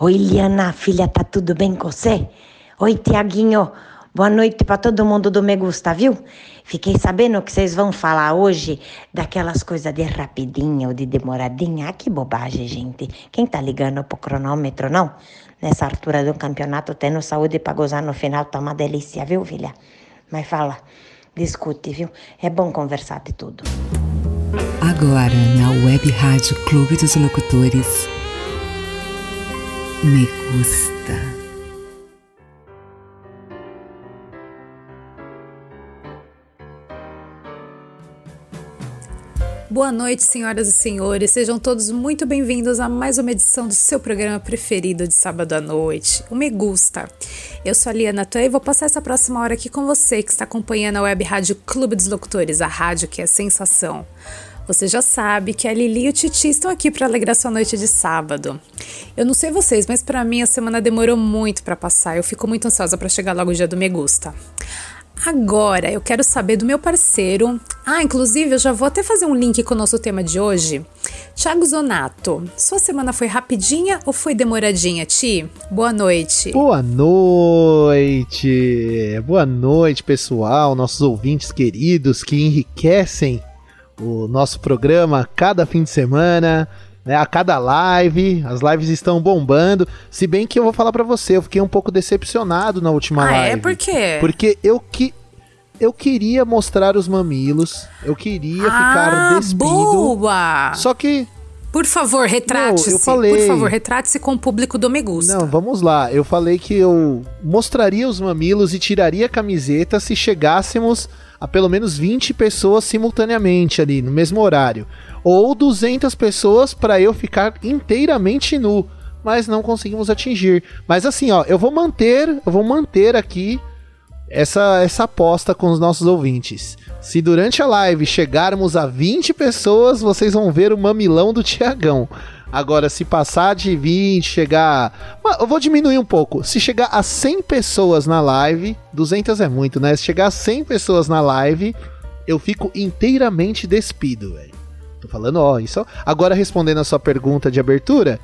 Oi, Liana, filha, tá tudo bem com você? Oi, Tiaguinho, boa noite para todo mundo do Me Gusta, viu? Fiquei sabendo que vocês vão falar hoje daquelas coisas de rapidinha ou de demoradinha. Ah, que bobagem, gente. Quem tá ligando pro cronômetro, não? Nessa altura do campeonato, tendo saúde para gozar no final, tá uma delícia, viu, filha? Mas fala, discute, viu? É bom conversar de tudo. Agora, na Web Rádio Clube dos Locutores, Me Gusta. Boa noite, senhoras e senhores. Sejam todos muito bem-vindos a mais uma edição do seu programa preferido de sábado à noite, o Me Gusta. Eu sou a Liana Tan e vou passar essa próxima hora aqui com você que está acompanhando a Web Rádio Clube dos Locutores, a rádio que é sensação. Você já sabe que a Lili e o Titi estão aqui para alegrar sua noite de sábado. Eu não sei vocês, mas para mim a semana demorou muito para passar. Eu fico muito ansiosa para chegar logo o dia do Me Gusta. Agora eu quero saber do meu parceiro. Ah, inclusive eu já vou até fazer um link com o nosso tema de hoje. Thiago Zonato, sua semana foi rapidinha ou foi demoradinha, Ti? Boa noite. Boa noite. Boa noite, pessoal, nossos ouvintes queridos que enriquecem o nosso programa cada fim de semana. Né, a cada live, as lives estão bombando. Se bem que eu vou falar para você, eu fiquei um pouco decepcionado na última ah, live. Ah, é? Por quê? Porque eu que eu queria mostrar os mamilos, eu queria ah, ficar despido. Boa! Só que por favor, retrate-se. Eu falei. Por favor, retrate-se com o público do Me Gusta. Não, vamos lá. Eu falei que eu mostraria os mamilos e tiraria a camiseta se chegássemos a pelo menos 20 pessoas simultaneamente ali, no mesmo horário ou 200 pessoas para eu ficar inteiramente nu, mas não conseguimos atingir. Mas assim, ó, eu vou manter, eu vou manter aqui essa essa aposta com os nossos ouvintes. Se durante a live chegarmos a 20 pessoas, vocês vão ver o mamilão do Tiagão. Agora, se passar de 20, chegar. Eu vou diminuir um pouco. Se chegar a 100 pessoas na live, 200 é muito, né? Se chegar a 100 pessoas na live, eu fico inteiramente despido, velho. Tô falando, ó, isso. Agora respondendo a sua pergunta de abertura,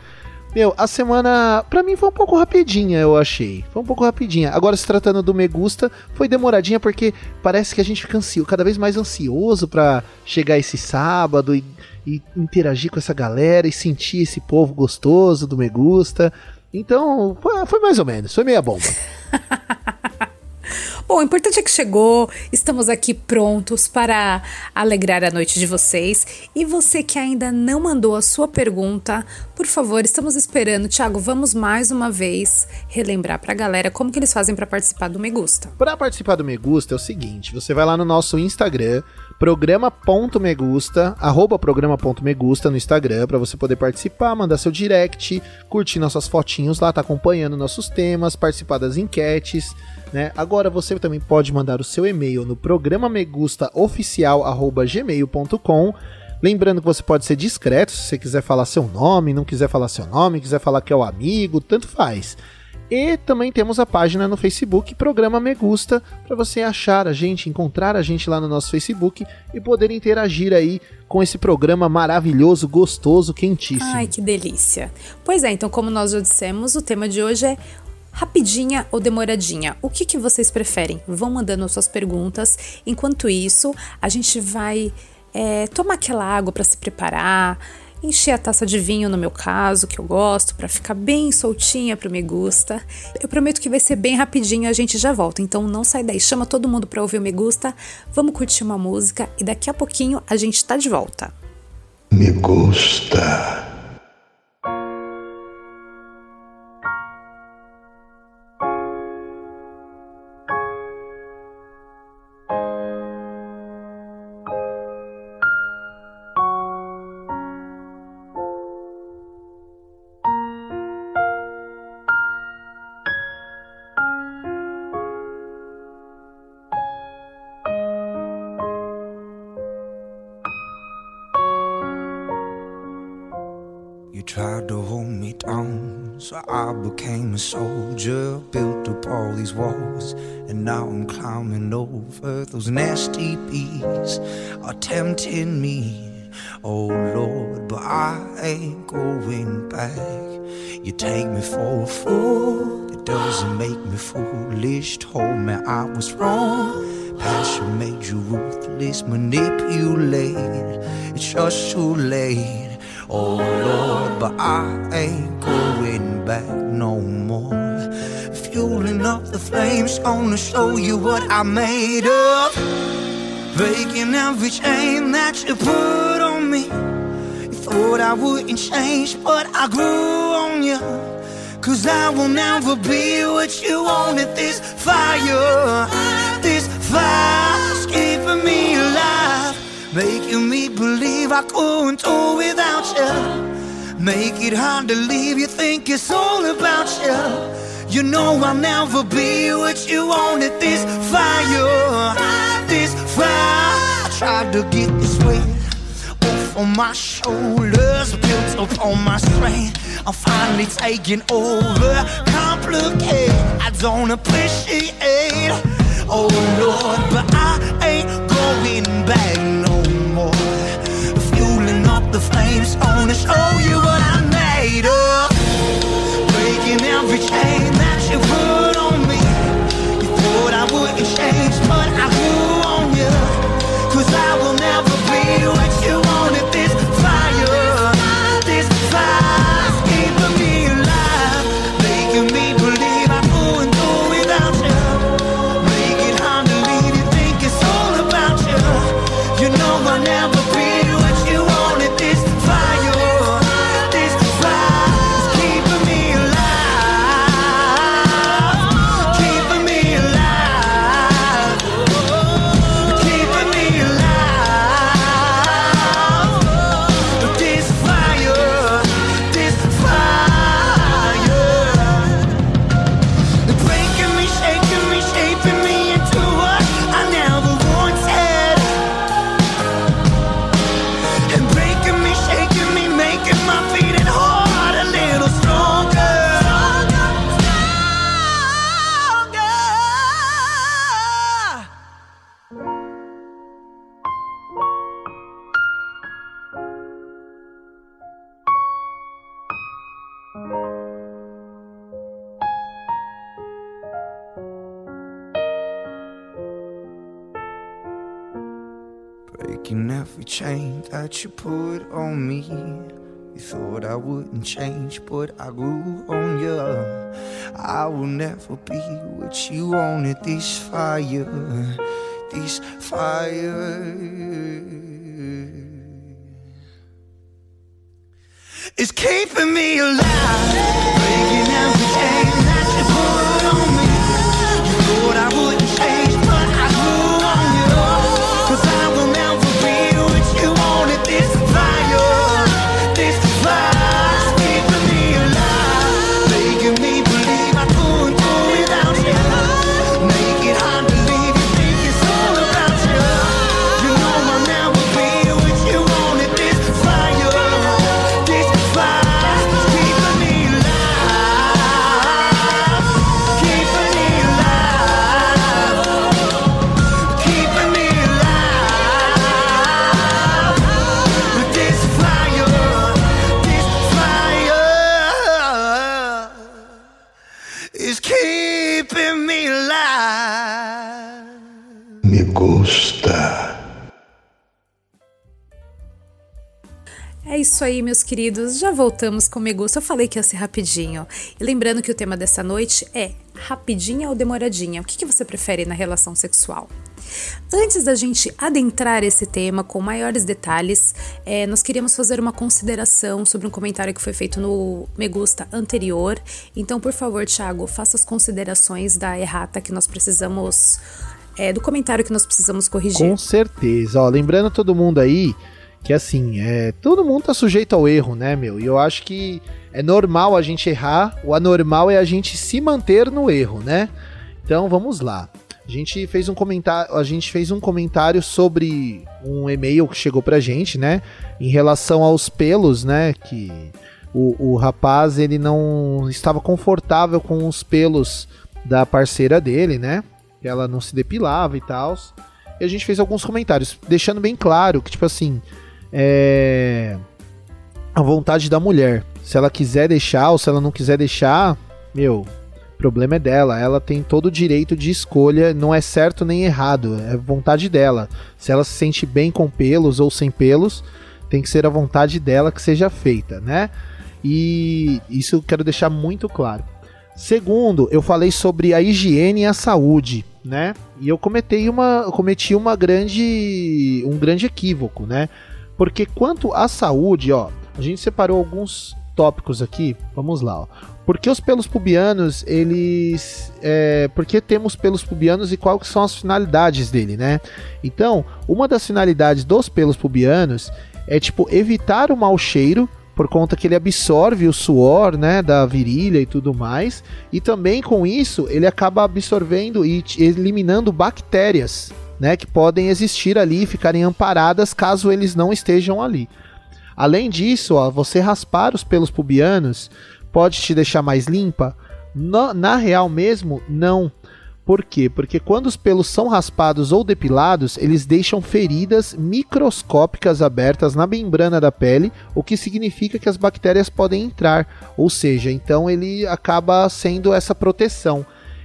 meu, a semana para mim foi um pouco rapidinha, eu achei. Foi um pouco rapidinha. Agora se tratando do Me Gusta, foi demoradinha porque parece que a gente fica ansioso, cada vez mais ansioso para chegar esse sábado e, e, interagir com essa galera e sentir esse povo gostoso do Me Gusta. Então, foi mais ou menos, foi meia bomba. Bom, o importante é que chegou, estamos aqui prontos para alegrar a noite de vocês. E você que ainda não mandou a sua pergunta, por favor, estamos esperando. Tiago, vamos mais uma vez relembrar para a galera como que eles fazem para participar do Me Gusta. Para participar do Me Gusta é o seguinte, você vai lá no nosso Instagram, programa.megusta, arroba programa.megusta no Instagram, para você poder participar, mandar seu direct, curtir nossas fotinhos lá, tá acompanhando nossos temas, participar das enquetes, né? Agora você também pode mandar o seu e-mail no programa megustaoficial@gmail.com. Lembrando que você pode ser discreto se você quiser falar seu nome, não quiser falar seu nome, quiser falar que é o amigo, tanto faz. E também temos a página no Facebook, Programa Me Gusta, para você achar a gente, encontrar a gente lá no nosso Facebook e poder interagir aí com esse programa maravilhoso, gostoso, quentíssimo. Ai, que delícia. Pois é, então como nós já dissemos, o tema de hoje é rapidinha ou demoradinha? O que, que vocês preferem? Vão mandando suas perguntas. Enquanto isso, a gente vai é, tomar aquela água para se preparar, encher a taça de vinho no meu caso, que eu gosto, para ficar bem soltinha para me gusta. Eu prometo que vai ser bem rapidinho, a gente já volta. Então não sai daí, chama todo mundo para ouvir o me gusta. Vamos curtir uma música e daqui a pouquinho a gente tá de volta. Me gusta. A soldier, built up all these walls, and now I'm climbing over those nasty bees are tempting me. Oh Lord, but I ain't going back. You take me for a fool, it doesn't make me foolish. Told me I was wrong. Passion made you ruthless, manipulate. It's just too late. Oh Lord, but I ain't going back no more. Fueling up the flames, gonna show you what I made of. Breaking every chain that you put on me. You thought I wouldn't change, but I grew on you. Cause I will never be what you wanted. This fire, this fire's keeping me alive. Making me believe I couldn't do without. Make it hard to leave, you think it's all about you. You know I'll never be what you wanted. This fire, this fire. I tried to get this weight off on my shoulders, built up on my strength. I'm finally taking over. Complicate, I don't appreciate. Oh Lord, but I ain't going back the flames on us. Oh, you and I. Breaking every chain that you put on me. You thought I wouldn't change, but I grew on you. I will never be what you wanted. This fire, this fire. Keeping me alive. Breaking every chain aí, meus queridos. Já voltamos com o Me Gusta. Eu falei que ia ser rapidinho. E lembrando que o tema dessa noite é rapidinha ou demoradinha? O que, que você prefere na relação sexual? Antes da gente adentrar esse tema com maiores detalhes, é, nós queríamos fazer uma consideração sobre um comentário que foi feito no Me Gusta anterior. Então, por favor, Thiago, faça as considerações da errata que nós precisamos. é, do comentário que nós precisamos corrigir. Com certeza. Ó, lembrando todo mundo aí que assim, é, todo mundo tá sujeito ao erro, né, meu? E eu acho que é normal a gente errar, o anormal é a gente se manter no erro, né? Então vamos lá. A gente fez um comentário, a gente fez um comentário sobre um e-mail que chegou pra gente, né? Em relação aos pelos, né? Que o, o rapaz ele não estava confortável com os pelos da parceira dele, né? Que ela não se depilava e tal. E a gente fez alguns comentários, deixando bem claro que, tipo assim, é. A vontade da mulher. Se ela quiser deixar ou se ela não quiser deixar, meu, o problema é dela. Ela tem todo o direito de escolha, não é certo nem errado, é vontade dela. Se ela se sente bem com pelos ou sem pelos, tem que ser a vontade dela que seja feita, né? E isso eu quero deixar muito claro. Segundo, eu falei sobre a higiene e a saúde, né? E eu cometi uma, cometi uma grande, um grande equívoco, né? Porque quanto à saúde, ó, a gente separou alguns tópicos aqui. Vamos lá, ó. Por que os pelos pubianos, eles. É, por que temos pelos pubianos e quais são as finalidades dele, né? Então, uma das finalidades dos pelos pubianos é tipo evitar o mau cheiro por conta que ele absorve o suor, né, da virilha e tudo mais, e também com isso ele acaba absorvendo e eliminando bactérias, né, que podem existir ali e ficarem amparadas caso eles não estejam ali. Além disso, ó, você raspar os pelos pubianos pode te deixar mais limpa? Na, na real mesmo, não. Por quê? Porque quando os pelos são raspados ou depilados, eles deixam feridas microscópicas abertas na membrana da pele, o que significa que as bactérias podem entrar. Ou seja, então ele acaba sendo essa proteção.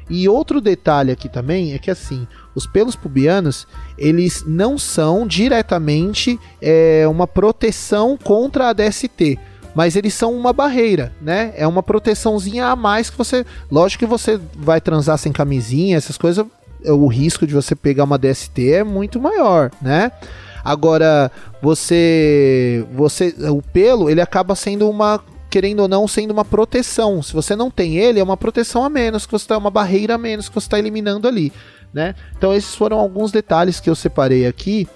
E outro detalhe aqui também é que assim, os pelos pubianos eles não são diretamente é, uma proteção contra a DST mas eles são uma barreira, né? É uma proteçãozinha a mais que você. Lógico que você vai transar sem camisinha, essas coisas, o risco de você pegar uma DST é muito maior, né? Agora, você. você o pelo, ele acaba sendo uma querendo ou não, sendo uma proteção. Se você não tem ele, é uma proteção a menos, que você está uma barreira a menos que você está eliminando ali, né? Então esses foram alguns detalhes que eu separei aqui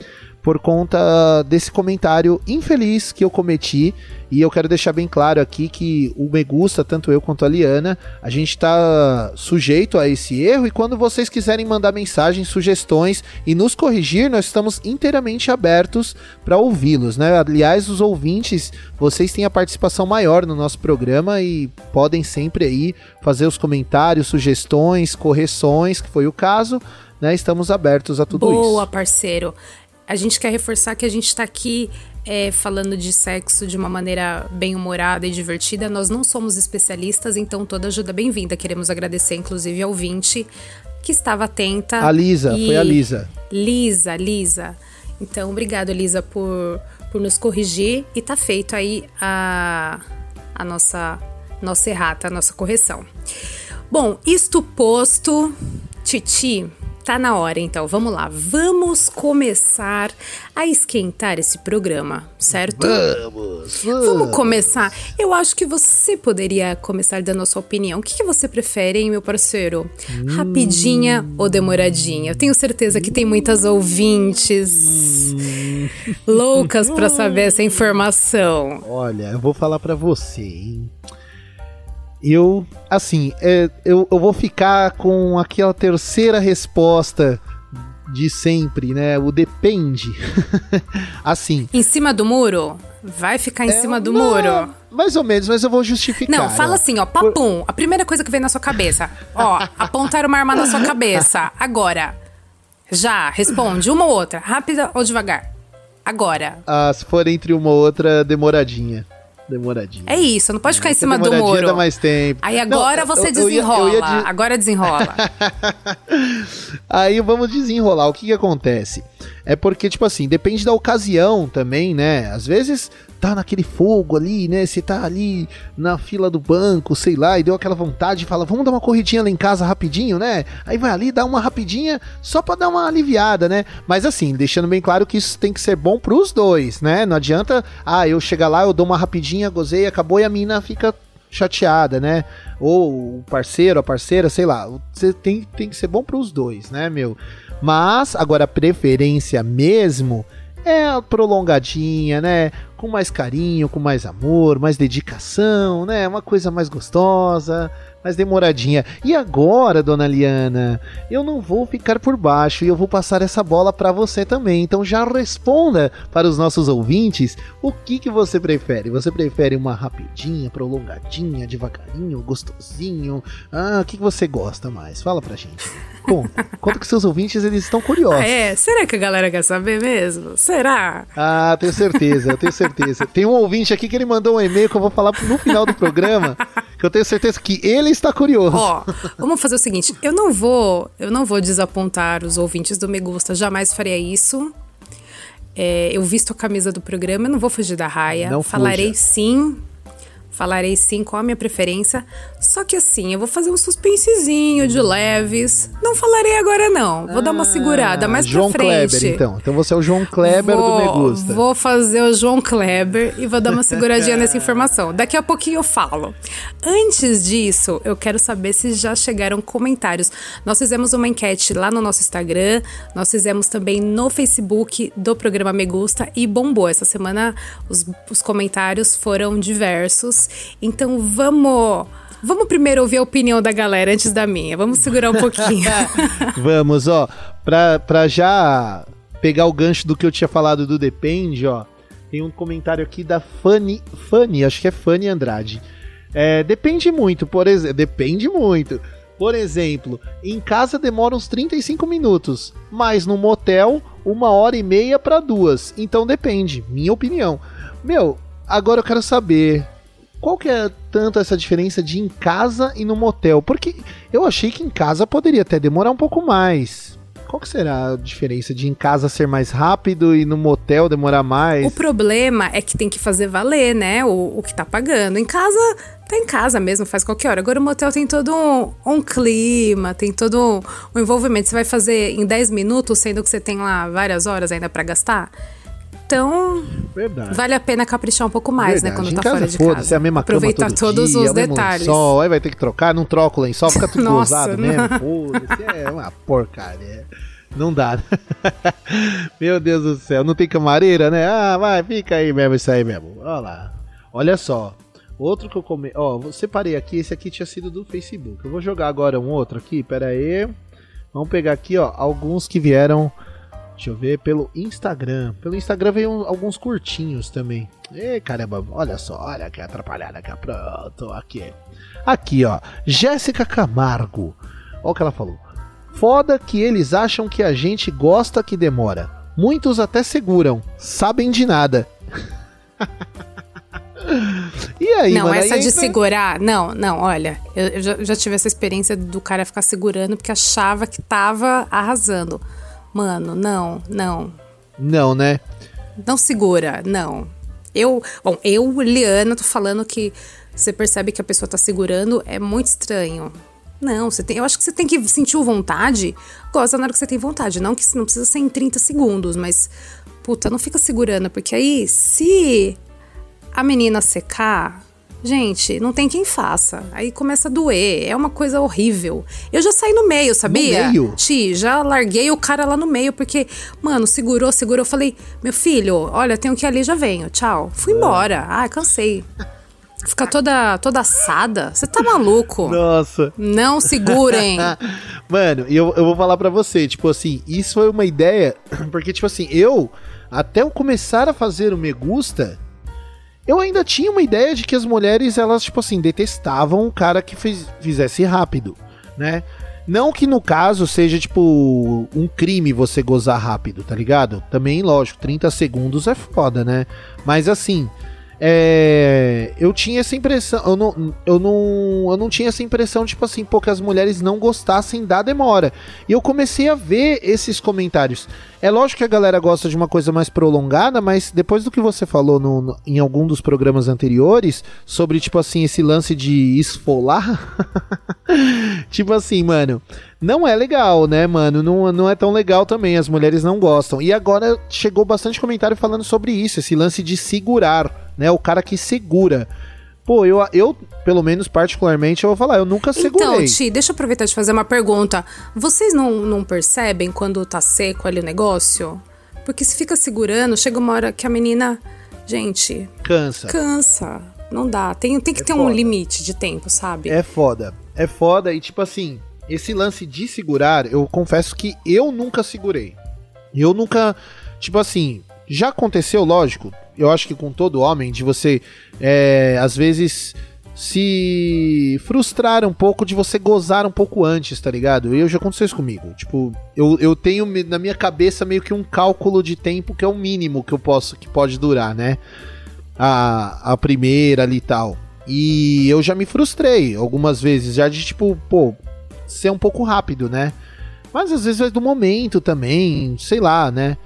por conta desse comentário infeliz que eu cometi. E eu quero deixar bem claro aqui que o Me Gusta, tanto eu quanto a Liana, a gente está sujeito a esse erro. E quando vocês quiserem mandar mensagens, sugestões e nos corrigir, nós estamos inteiramente abertos para ouvi-los. Né? Aliás, os ouvintes, vocês têm a participação maior no nosso programa e podem sempre aí fazer os comentários, sugestões, correções, que foi o caso. Né? Estamos abertos a tudo Boa, isso. Boa, parceiro a gente quer reforçar que a gente está aqui é, falando de sexo de uma maneira bem humorada e divertida. Nós não somos especialistas, então toda ajuda é bem-vinda. Queremos agradecer, inclusive, ao ouvinte que estava atenta. A Lisa, e... foi a Lisa. Lisa, Lisa. Então, obrigado, Lisa, por, por nos corrigir. E tá feito aí a, a nossa, nossa errata, a nossa correção. Bom, isto posto, Titi, Tá na hora, então. Vamos lá. Vamos começar a esquentar esse programa, certo? Vamos, vamos. Vamos começar. Eu acho que você poderia começar dando a sua opinião. O que, que você prefere, hein, meu parceiro? Hum. Rapidinha ou demoradinha? Eu tenho certeza que tem muitas ouvintes hum. loucas para saber essa informação. Olha, eu vou falar para você, hein? Eu, assim, é, eu, eu vou ficar com aquela terceira resposta de sempre, né? O depende. assim. Em cima do muro? Vai ficar em é, cima do não, muro? Mais ou menos, mas eu vou justificar. Não, fala ó. assim, ó, papum. Por... A primeira coisa que vem na sua cabeça. Ó, apontar uma arma na sua cabeça. Agora. Já, responde. Uma ou outra. Rápida ou devagar? Agora. Ah, se for entre uma ou outra, demoradinha. Demoradinho. É isso, não pode ficar em cima do muro. dá mais tempo. Aí agora não, você eu, desenrola. Eu ia, eu ia de... Agora desenrola. Aí vamos desenrolar. O que que acontece? É porque, tipo assim, depende da ocasião também, né? Às vezes tá naquele fogo ali, né? Você tá ali na fila do banco, sei lá, e deu aquela vontade e fala, vamos dar uma corridinha lá em casa rapidinho, né? Aí vai ali, dá uma rapidinha só pra dar uma aliviada, né? Mas assim, deixando bem claro que isso tem que ser bom pros dois, né? Não adianta, ah, eu chegar lá, eu dou uma rapidinha, gozei, acabou e a mina fica chateada, né? Ou o parceiro, a parceira, sei lá. Você tem, tem que ser bom pros dois, né, meu? Mas, agora, a preferência mesmo é prolongadinha, né? Com mais carinho, com mais amor, mais dedicação, né? Uma coisa mais gostosa, mais demoradinha. E agora, dona Liana, eu não vou ficar por baixo e eu vou passar essa bola para você também. Então já responda para os nossos ouvintes o que, que você prefere. Você prefere uma rapidinha, prolongadinha, devagarinho, gostosinho? Ah, o que, que você gosta mais? Fala pra gente. Conta. Conta que seus ouvintes eles estão curiosos. Ah, é? Será que a galera quer saber mesmo? Será? Ah, tenho certeza, eu tenho certeza. certeza. Tem um ouvinte aqui que ele mandou um e-mail que eu vou falar no final do programa, que eu tenho certeza que ele está curioso. Ó, vamos fazer o seguinte, eu não vou, eu não vou desapontar os ouvintes do Me Gusta, jamais faria isso. É, eu visto a camisa do programa, eu não vou fugir da raia. Não Falarei fuja. sim Falarei sim qual a minha preferência. Só que assim, eu vou fazer um suspensezinho de leves. Não falarei agora, não. Vou dar uma segurada mais Ah, João pra frente. Kleber, então. Então você é o João Kleber vou, do Me Gusta. Vou fazer o João Kleber e vou dar uma seguradinha nessa informação. Daqui a pouquinho eu falo. Antes disso, eu quero saber se já chegaram comentários. Nós fizemos uma enquete lá no nosso Instagram, nós fizemos também no Facebook do programa Me Gusta e bombou. Essa semana os, os comentários foram diversos. Então vamos. Vamos primeiro ouvir a opinião da galera antes da minha. Vamos segurar um pouquinho. Vamos, ó. Pra, pra já pegar o gancho do que eu tinha falado do Depende, ó. Tem um comentário aqui da Fanny. Fanny, acho que é Fanny Andrade. É, depende muito, por exemplo. Depende muito. Por exemplo, em casa demora uns 35 minutos, mas no motel, uma hora e meia para duas. Então depende, minha opinião. Meu, agora eu quero saber. Qual que é tanto essa diferença de em casa e no motel? Porque eu achei que em casa poderia até demorar um pouco mais. Qual que será a diferença de em casa ser mais rápido e no motel demorar mais? O problema é que tem que fazer valer, né? O, o que tá pagando. Em casa, tá em casa mesmo, faz qualquer hora. Agora o motel tem todo um, um clima, tem todo um, um envolvimento. Você vai fazer em 10 minutos, sendo que você tem lá várias horas ainda pra gastar. Então, Verdade. vale a pena caprichar um pouco mais, né? Verdade. Quando em tá casa, fora de foda-se, casa. É a mesma Aproveitar todo todos dia, os detalhes. lençol, aí vai ter que trocar, não troca o lençol, fica tudo Nossa, gozado não. mesmo. Foda-se, é uma porcaria. Não dá. Meu Deus do céu, não tem camareira, né? Ah, vai, fica aí mesmo, isso aí mesmo. Olha lá. Olha só. Outro que eu come... Ó, eu separei aqui, esse aqui tinha sido do Facebook. Eu vou jogar agora um outro aqui, pera aí. Vamos pegar aqui, ó, alguns que vieram, deixa eu ver, pelo Instagram. Pelo Instagram veio um- alguns curtinhos também. Ei, caramba, olha só, olha que atrapalhada ó, pronto, aqui. Aqui, ó, Jéssica Camargo. Olha o que ela falou. Foda que eles acham que a gente gosta que demora. Muitos até seguram, sabem de nada. e aí, não, mano? essa aí de entra- segurar. Não, não, olha. Eu, eu já, já tive essa experiência do cara ficar segurando porque achava que tava arrasando. Mano, não, não. Não, né? Não segura, não. Eu, bom, eu, Liana, tô falando que você percebe que a pessoa tá segurando, é muito estranho. Não, você tem, eu acho que você tem que sentir vontade, gosta na hora que você tem vontade, não que não precisa ser em 30 segundos, mas puta, não fica segurando, porque aí se a menina secar, gente, não tem quem faça. Aí começa a doer, é uma coisa horrível. Eu já saí no meio, sabia? meio? Ti, já larguei o cara lá no meio, porque, mano, segurou, segurou. Eu falei, meu filho, olha, tenho que ir ali, já venho, tchau. Fui embora. Ah, cansei. Fica toda, toda assada. Você tá maluco? Nossa. Não segurem. Mano, e eu, eu vou falar pra você, tipo assim, isso foi uma ideia, porque, tipo assim, eu, até eu começar a fazer o Me Gusta, eu ainda tinha uma ideia de que as mulheres, elas, tipo assim, detestavam o cara que fez, fizesse rápido, né? Não que no caso seja, tipo, um crime você gozar rápido, tá ligado? Também, lógico, 30 segundos é foda, né? Mas assim, é, eu tinha essa impressão, eu não, eu, não, eu não tinha essa impressão, tipo assim, pô, que as mulheres não gostassem da demora. E eu comecei a ver esses comentários. É lógico que a galera gosta de uma coisa mais prolongada, mas depois do que você falou no, no- em algum dos programas anteriores, sobre, tipo assim, esse lance de esfolar, tipo assim, mano, não é legal, né, mano? Não, não é tão legal também, as mulheres não gostam. E agora chegou bastante comentário falando sobre isso, esse lance de segurar, né? O cara que segura. Pô, eu, eu pelo menos particularmente, eu vou falar, eu nunca segurei. Então, Ti, deixa eu aproveitar de fazer uma pergunta. Vocês não, não percebem quando tá seco ali o negócio? Porque se fica segurando, chega uma hora que a menina. Gente, Cansa. cansa. Não dá. Tem, tem que É ter um foda. limite de tempo, sabe? É foda. É foda e tipo assim, esse lance de segurar, eu confesso que eu nunca segurei. Eu nunca, tipo assim, já aconteceu, lógico, eu acho que com todo homem, de você, é, às vezes, se frustrar um pouco de você gozar um pouco antes, tá ligado? Eu já aconteceu isso comigo. Tipo, eu, eu tenho na minha cabeça meio que um cálculo de tempo que é o mínimo que eu posso, que pode durar, né? a, a primeira ali e tal. E eu já me frustrei algumas vezes, já de tipo, pô, ser um pouco rápido, né? Mas às vezes é do momento também, sei lá, né?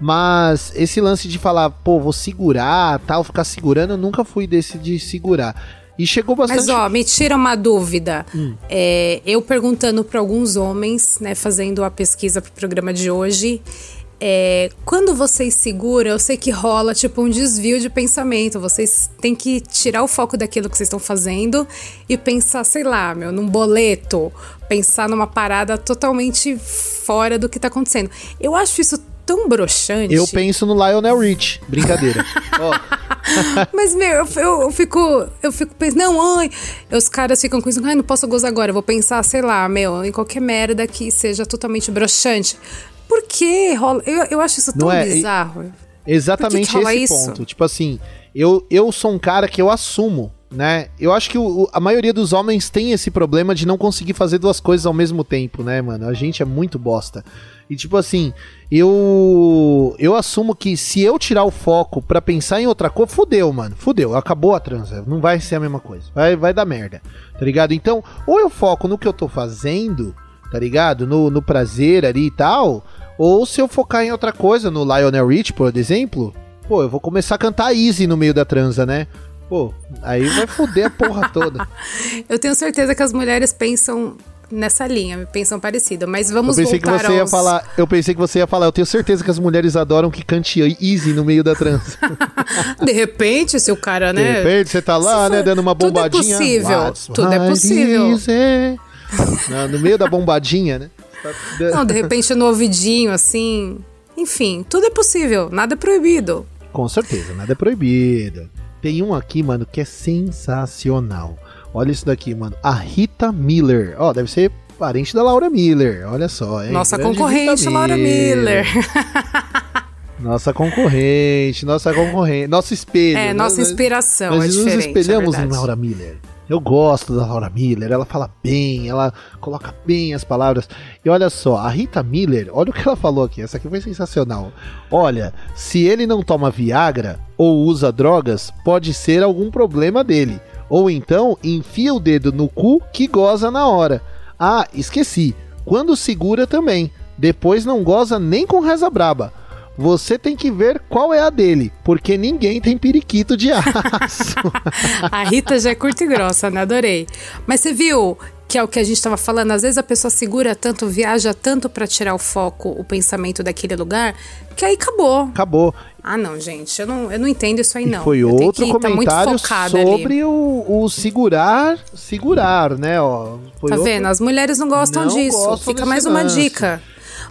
Mas esse lance de falar, pô, vou segurar, tal, ficar segurando, eu nunca fui desse de segurar. E chegou bastante. Mas ó, me tira uma dúvida. Hum. É, eu perguntando para alguns homens, né, fazendo a pesquisa pro programa de hoje, é, quando vocês seguram, eu sei que rola tipo um desvio de pensamento. Vocês têm que tirar o foco daquilo que vocês estão fazendo e pensar, sei lá, meu, num boleto, pensar numa parada totalmente fora do que tá acontecendo. Eu acho isso tão broxante. Eu penso no Lionel Rich. Brincadeira. oh. Mas, meu, eu, eu, eu, fico. Eu fico pensando, não, ai. Os caras ficam com isso, ai, não posso gozar agora. Eu vou pensar, sei lá, meu, em qualquer merda que seja totalmente broxante. Por que rola? Eu, eu acho isso tão Não é, bizarro. Exatamente que que esse isso? ponto. Tipo assim, eu, eu sou um cara que eu assumo, né? Eu acho que o, a maioria dos homens tem esse problema de não conseguir fazer duas coisas ao mesmo tempo, né, mano? A gente é muito bosta. E tipo assim, eu eu assumo que se eu tirar o foco para pensar em outra coisa, fudeu, mano. Fudeu, acabou a transa. Não vai ser a mesma coisa. Vai, vai dar merda. Tá ligado? Então, ou eu foco no que eu tô fazendo, tá ligado? No, no prazer ali e tal, ou se eu focar em outra coisa, no Lionel Rich, por exemplo, pô, eu vou começar a cantar Easy no meio da transa, né? Pô, aí vai foder a porra toda. eu tenho certeza que as mulheres pensam nessa linha, pensam parecido, mas vamos eu pensei voltar que você aos... ia falar, Eu pensei que você ia falar, eu tenho certeza que as mulheres adoram que cante Easy no meio da transa. De repente, se o cara, né? De repente, você tá lá, né, dando uma bombadinha. Tudo é possível, tudo é possível. no meio da bombadinha, né? Não, de repente no ouvidinho, assim. Enfim, tudo é possível, nada é proibido. Com certeza, nada é proibido. Tem um aqui, mano, que é sensacional. Olha isso daqui, mano. A Rita Miller. Ó, oh, deve ser parente da Laura Miller. Olha só, hein? Nossa Grande concorrente, Laura Miller. Nossa concorrente, nossa concorrente, nosso espelho. É, nossa nós, inspiração. Nós, nós é nos espelhamos é em Laura Miller. Eu gosto da Laura Miller, ela fala bem, ela coloca bem as palavras. E olha só, a Rita Miller, olha o que ela falou aqui, essa aqui foi sensacional. Olha, se ele não toma Viagra ou usa drogas, pode ser algum problema dele. Ou então enfia o dedo no cu que goza na hora. Ah, esqueci. Quando segura também. Depois não goza nem com reza braba você tem que ver qual é a dele, porque ninguém tem periquito de aço. a Rita já é curta e grossa, né? Adorei. Mas você viu que é o que a gente estava falando, às vezes a pessoa segura tanto, viaja tanto para tirar o foco, o pensamento daquele lugar, que aí acabou. Acabou. Ah, não, gente, eu não, eu não entendo isso aí, não. E foi eu outro tá comentário sobre o, o, segurar, segurar, né? Ó, tá outro... vendo? As mulheres não gostam não disso. Gostam Fica mais uma dica.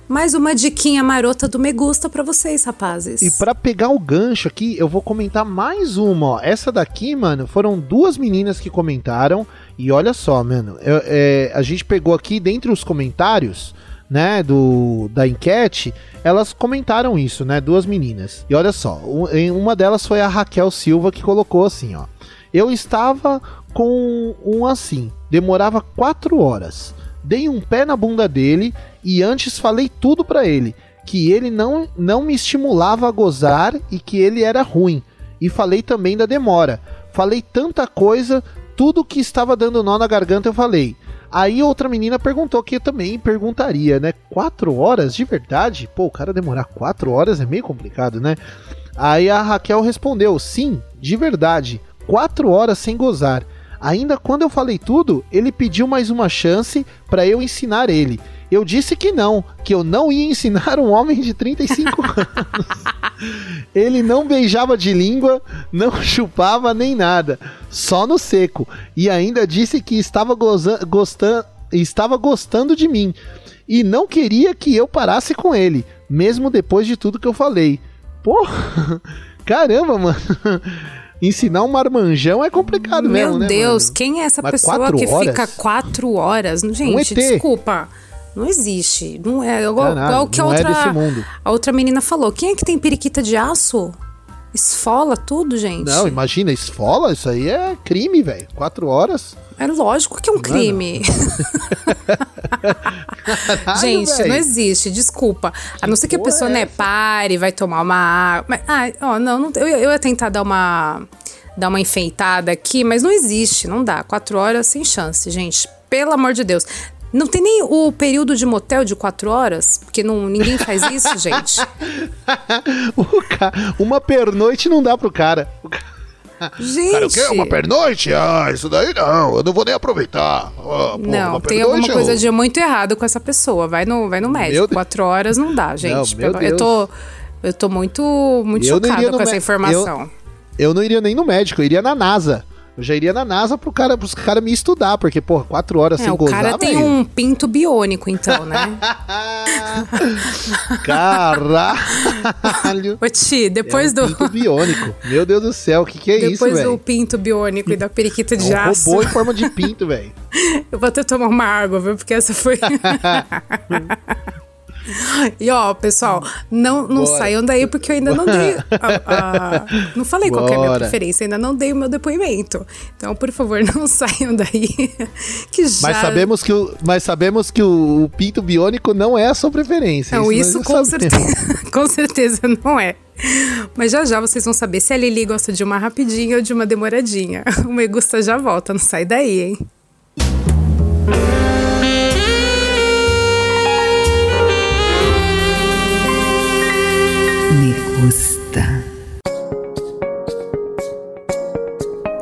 Mais uma diquinha marota do Me Gusta pra vocês, rapazes. E para pegar o gancho aqui, eu vou comentar mais uma, ó. Essa daqui, mano, foram duas meninas que comentaram. E olha só, mano, eu, é, a gente pegou aqui dentre os comentários, né, do, da enquete, elas comentaram isso, né, duas meninas. E olha só, uma delas foi a Raquel Silva que colocou assim, ó. Eu estava com um assim, demorava quatro horas. Dei um pé na bunda dele e antes falei tudo para ele, que ele não, não me estimulava a gozar e que ele era ruim. E falei também da demora. Falei tanta coisa, tudo que estava dando nó na garganta eu falei. Aí outra menina perguntou que eu também perguntaria, né? Quatro horas de verdade? Pô, o cara demorar quatro horas é meio complicado, né? Aí a Raquel respondeu: sim, de verdade. Quatro horas sem gozar. Ainda quando eu falei tudo, ele pediu mais uma chance para eu ensinar ele. Eu disse que não, que eu não ia ensinar um homem de 35 anos. Ele não beijava de língua, não chupava nem nada, só no seco. E ainda disse que estava gostando, estava gostando de mim e não queria que eu parasse com ele, mesmo depois de tudo que eu falei. Pô, caramba, mano. Ensinar um marmanjão é complicado Meu mesmo, né? Meu Deus, mano? quem é essa Mas pessoa que horas? fica quatro horas? Gente, um desculpa. Não existe. Não é igual, é igual que a é outra, é a outra menina falou. Quem é que tem periquita de aço? Esfola tudo, gente. Não, imagina, esfola, isso aí é crime, velho. Quatro horas. É lógico que é um crime. Gente, velho. não existe, desculpa. A não ser que a pessoa, é né, pare, vai tomar uma água. Mas, ah, ó, não, não eu, eu ia tentar dar uma, dar uma enfeitada aqui, mas não existe, não dá. Quatro horas sem chance, gente. Pelo amor de Deus. Não tem nem o período de motel de quatro horas, porque não, ninguém faz isso, gente. O ca- Uma pernoite não dá pro cara. O ca- Gente. Cara, o quê? Uma pernoite? Ah, isso daí não, eu não vou nem aproveitar. Ah, pô, Não, uma tem alguma eu- coisa de muito errado com essa pessoa. Vai no, vai no médico. Meu Deus. Quatro horas não dá, gente. meu Pelo- eu tô, eu tô muito, muito Eu não chocada com essa informação. Eu não iria nem no médico, eu iria na NASA. Eu já iria na NASA pro cara, pros caras me estudar, porque, porra, quatro horas É, sem o gozar, cara tem velho. um pinto biônico, então, né? Caralho. Ô, Ti, depois é um do. pinto biônico. Meu Deus do céu, o que, que é isso, Depois do velho? pinto biônico e da periquita de É um aço. robô em forma de pinto, velho. Eu vou até tomar uma água, viu? Porque essa foi. E ó, pessoal, não, não Bora. saiam daí porque eu ainda não dei. a- a- não falei qual que é a minha Bora. preferência, ainda não dei o meu depoimento. Então, por favor, não saiam daí. Que já. Mas sabemos que o, mas sabemos que o, o pinto biônico não é a sua preferência. Não, isso já com certeza, com certeza não é. Mas já já vocês vão saber se a Lili gosta de uma rapidinha ou de uma demoradinha. O Me Gusta já volta, não sai daí, hein?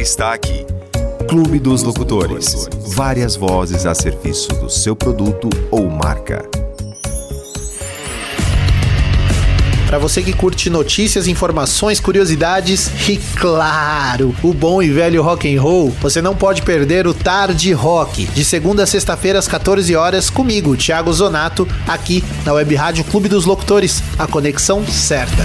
Ela está aqui. Clube dos Locutores. Várias vozes a serviço do seu produto ou marca. Pra você que curte notícias, informações, curiosidades e claro, o bom e velho rock and roll, você não pode perder o Tarde Rock, de segunda a sexta-feira às 14 horas comigo, Thiago Zonato, aqui na Web Rádio Clube dos Locutores, a conexão certa.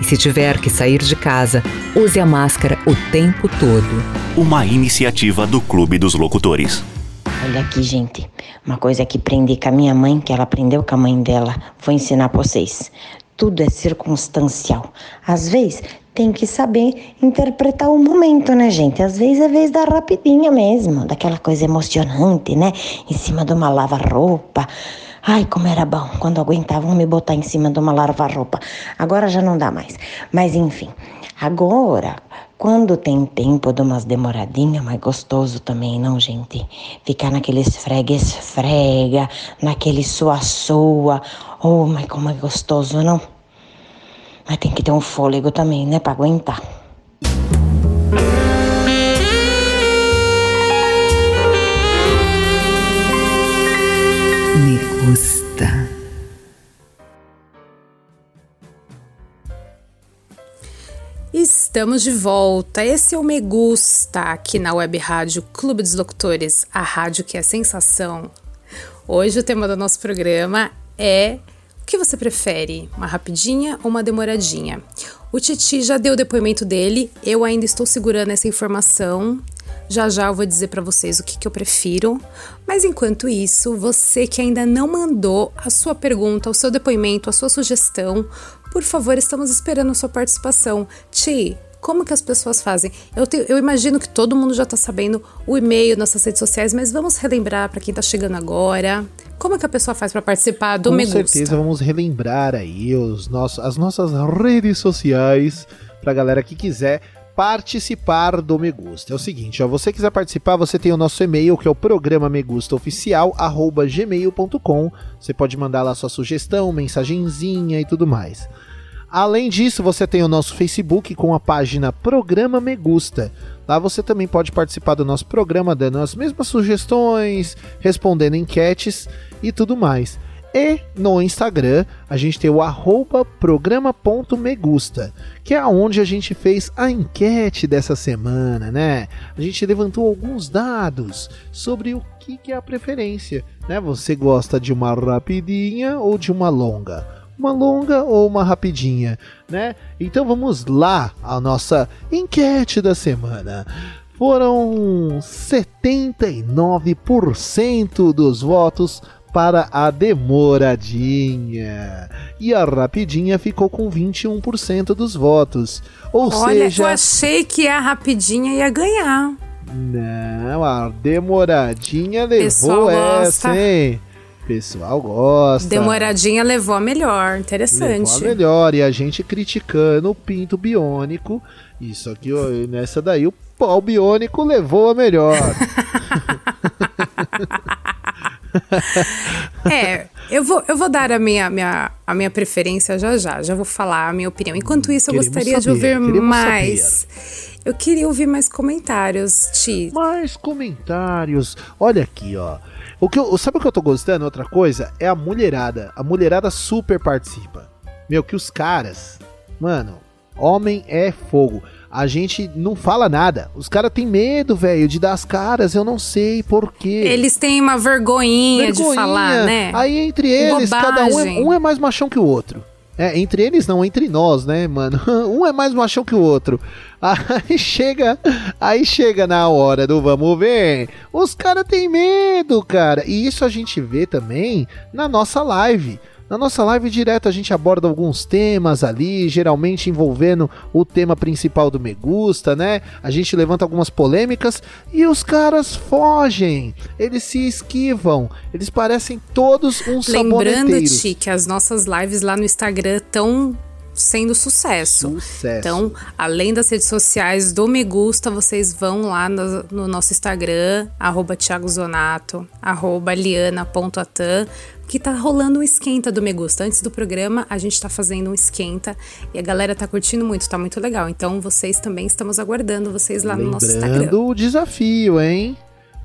e, se tiver que sair de casa, use a máscara o tempo todo. Uma iniciativa do Clube dos Locutores. Olha aqui, gente. Uma coisa que aprendi com a minha mãe, que ela aprendeu com a mãe dela, vou ensinar pra vocês. Tudo é circunstancial. Às vezes tem que saber interpretar o momento, né, gente? Às vezes é vez da rapidinha mesmo, daquela coisa emocionante, né? Em cima de uma lava-roupa. Ai, como era bom quando aguentavam me botar em cima de uma lava-roupa. Agora já não dá mais. Mas enfim, agora, quando tem tempo de umas demoradinhas, mais gostoso também, não, gente? Ficar naquele esfrega-esfrega, naquele sua-sua. Oh, mas como é gostoso, não? Mas tem que ter um fôlego também, né, pra aguentar. Gusta. Estamos de volta. Esse é o Me Gusta aqui na Web Rádio Clube dos Locutores, a rádio que é sensação. Hoje o tema do nosso programa é o que você prefere, uma rapidinha ou uma demoradinha? O Titi já deu o depoimento dele, eu ainda estou segurando essa informação. Já já eu vou dizer para vocês o que, que eu prefiro. Mas enquanto isso, você que ainda não mandou a sua pergunta, o seu depoimento, a sua sugestão, por favor, estamos esperando a sua participação. Ti, como que as pessoas fazem? Eu, te- eu imagino que todo mundo já está sabendo o e-mail, nossas redes sociais, mas vamos relembrar para quem está chegando agora. Como que a pessoa faz para participar do Com Me Gusta? certeza vamos relembrar aí os nossos, as nossas redes sociais pra galera que quiser participar do Me Gusta. É o seguinte, ó, você quiser participar, você tem o nosso e-mail, que é o programa megustaoficial@gmail.com. Você pode mandar lá sua sugestão, mensagenzinha e tudo mais. Além disso, você tem o nosso Facebook com a página Programa Me Gusta. Lá você também pode participar do nosso programa, dando as mesmas sugestões, respondendo enquetes e tudo mais. E no Instagram a gente tem o arroba programa.megusta, que é onde a gente fez a enquete dessa semana, né? A gente levantou alguns dados sobre o que, é a preferência, né? Você gosta de uma rapidinha ou de uma longa? uma longa ou uma rapidinha, né? Então vamos lá a nossa enquete da semana. Foram 79% dos votos para a demoradinha. E a rapidinha ficou com 21% dos votos. Ou Olha, seja. eu achei que a rapidinha ia ganhar. Não, a demoradinha levou Pessoal essa, gosta. hein? Pessoal gosta. Demoradinha levou a melhor. Interessante. Levou a melhor. E a gente criticando o pinto biônico. Isso aqui, nessa daí, o pau biônico levou a melhor. É, eu vou, eu vou dar a minha, minha, a minha preferência já já, já vou falar a minha opinião. Enquanto isso, eu Queremos gostaria de saber, ouvir queremos mais. Eu queria ouvir mais comentários, Ti. Mais comentários. Olha aqui, ó. O que eu, sabe o que eu tô gostando? Outra coisa é a mulherada. A mulherada super participa. Meu, que os caras. Mano, homem é fogo. A gente não fala nada. Os caras têm medo, velho, de dar as caras. Eu não sei por quê. Eles têm uma vergonhinha, de Vergonhinha. falar, né? Aí entre eles, cada um é, Bobagem. um é mais machão que o outro. É, entre eles não, entre nós, né, mano? Um é mais machão que o outro. Aí chega, aí chega na hora do vamos ver. Os caras têm medo, cara. E isso a gente vê também na nossa live. Na nossa live direto a gente aborda alguns temas ali, geralmente envolvendo o tema principal do Me Gusta, né? A gente levanta algumas polêmicas e os caras fogem. Eles se esquivam. Eles parecem todos uns Lembrando, saboneteiros. Ti, que as nossas lives lá no Instagram estão sendo sucesso. Sucesso. Então, além das redes sociais do Me Gusta, vocês vão lá no, no nosso Instagram, arroba Thiago Zonato, arroba liana.atan, que tá rolando um esquenta do Me Gusta. Antes do programa, a gente tá fazendo um esquenta e a galera tá curtindo muito, tá muito legal. Então, vocês também estamos aguardando vocês lá no nosso Instagram. Lembrando o desafio, hein?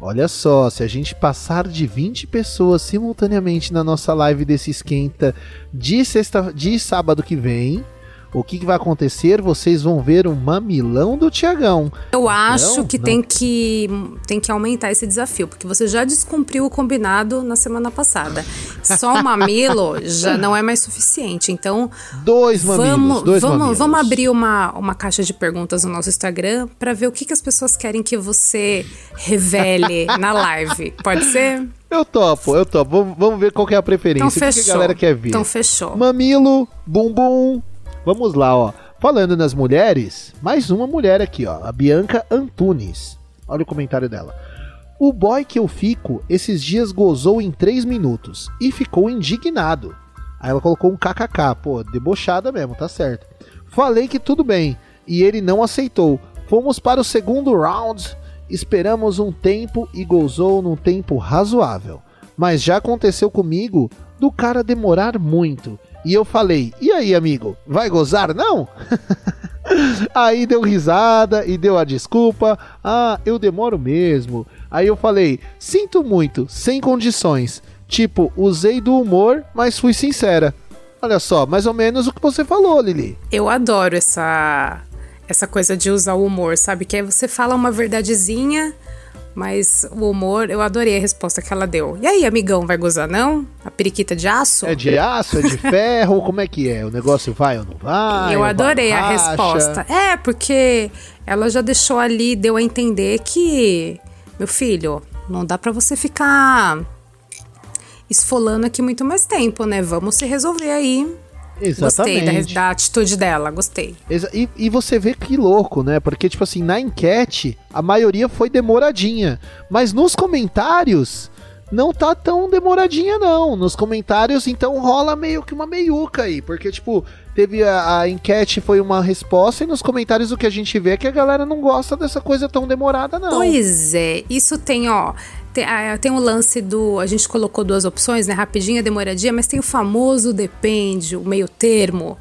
Olha só, se a gente passar de 20 pessoas simultaneamente na nossa live desse esquenta de sexta, de sábado que vem, o que, que vai acontecer? Vocês vão ver um mamilão do Tiagão. Eu acho Não, que, não. Tem que tem que aumentar esse desafio, porque você já descumpriu o combinado na semana passada. Só o mamilo já não é mais suficiente. Então, Dois mamilos, vamos, dois vamos, mamilos. vamos abrir uma, uma caixa de perguntas no nosso Instagram para ver o que, que as pessoas querem que você revele na live. Pode ser? Eu topo, eu topo. Vamos, vamos ver qual que é a preferência. Então o que, a fechou. galera quer ver? Então fechou. Mamilo, bumbum. Vamos lá, ó. Falando nas mulheres, mais uma mulher aqui, ó. A Bianca Antunes. Olha o comentário dela. O boy que eu fico esses dias gozou em 3 minutos e ficou indignado. Aí ela colocou um kkk, pô, debochada mesmo, tá certo. Falei que tudo bem e ele não aceitou. Fomos para o segundo round, esperamos um tempo e gozou num tempo razoável. Mas já aconteceu comigo do cara demorar muito. E eu falei: "E aí, amigo, vai gozar não?" Aí deu risada e deu a desculpa. Ah, eu demoro mesmo. Aí eu falei: sinto muito, sem condições. Tipo, usei do humor, mas fui sincera. Olha só, mais ou menos o que você falou, Lili. Eu adoro essa essa coisa de usar o humor, sabe? Que aí você fala uma verdadezinha, mas o humor, eu adorei a resposta que ela deu. E aí, amigão, vai gozar não? A periquita de aço? É de aço, é de ferro, como é que é? O negócio vai ou não vai? Eu adorei a resposta. É, porque ela já deixou ali, deu a entender que, meu filho, não dá pra você ficar esfolando aqui muito mais tempo, né? Vamos se resolver aí. Gostei da, Exatamente. da atitude dela, gostei. E, e você vê que louco, né? Porque, tipo assim, na enquete, a maioria foi demoradinha. Mas nos comentários, não tá tão demoradinha, não. Nos comentários, então rola meio que uma meiuca aí. Porque, tipo, teve a, a, enquete, foi uma resposta, e nos comentários o que a gente vê é que a galera não gosta dessa coisa tão demorada, não. Pois é, isso tem, ó. Tem, ah, tem o um lance do. A gente colocou duas opções, né? Rapidinha, demoradinha, mas tem o famoso depende, o meio termo,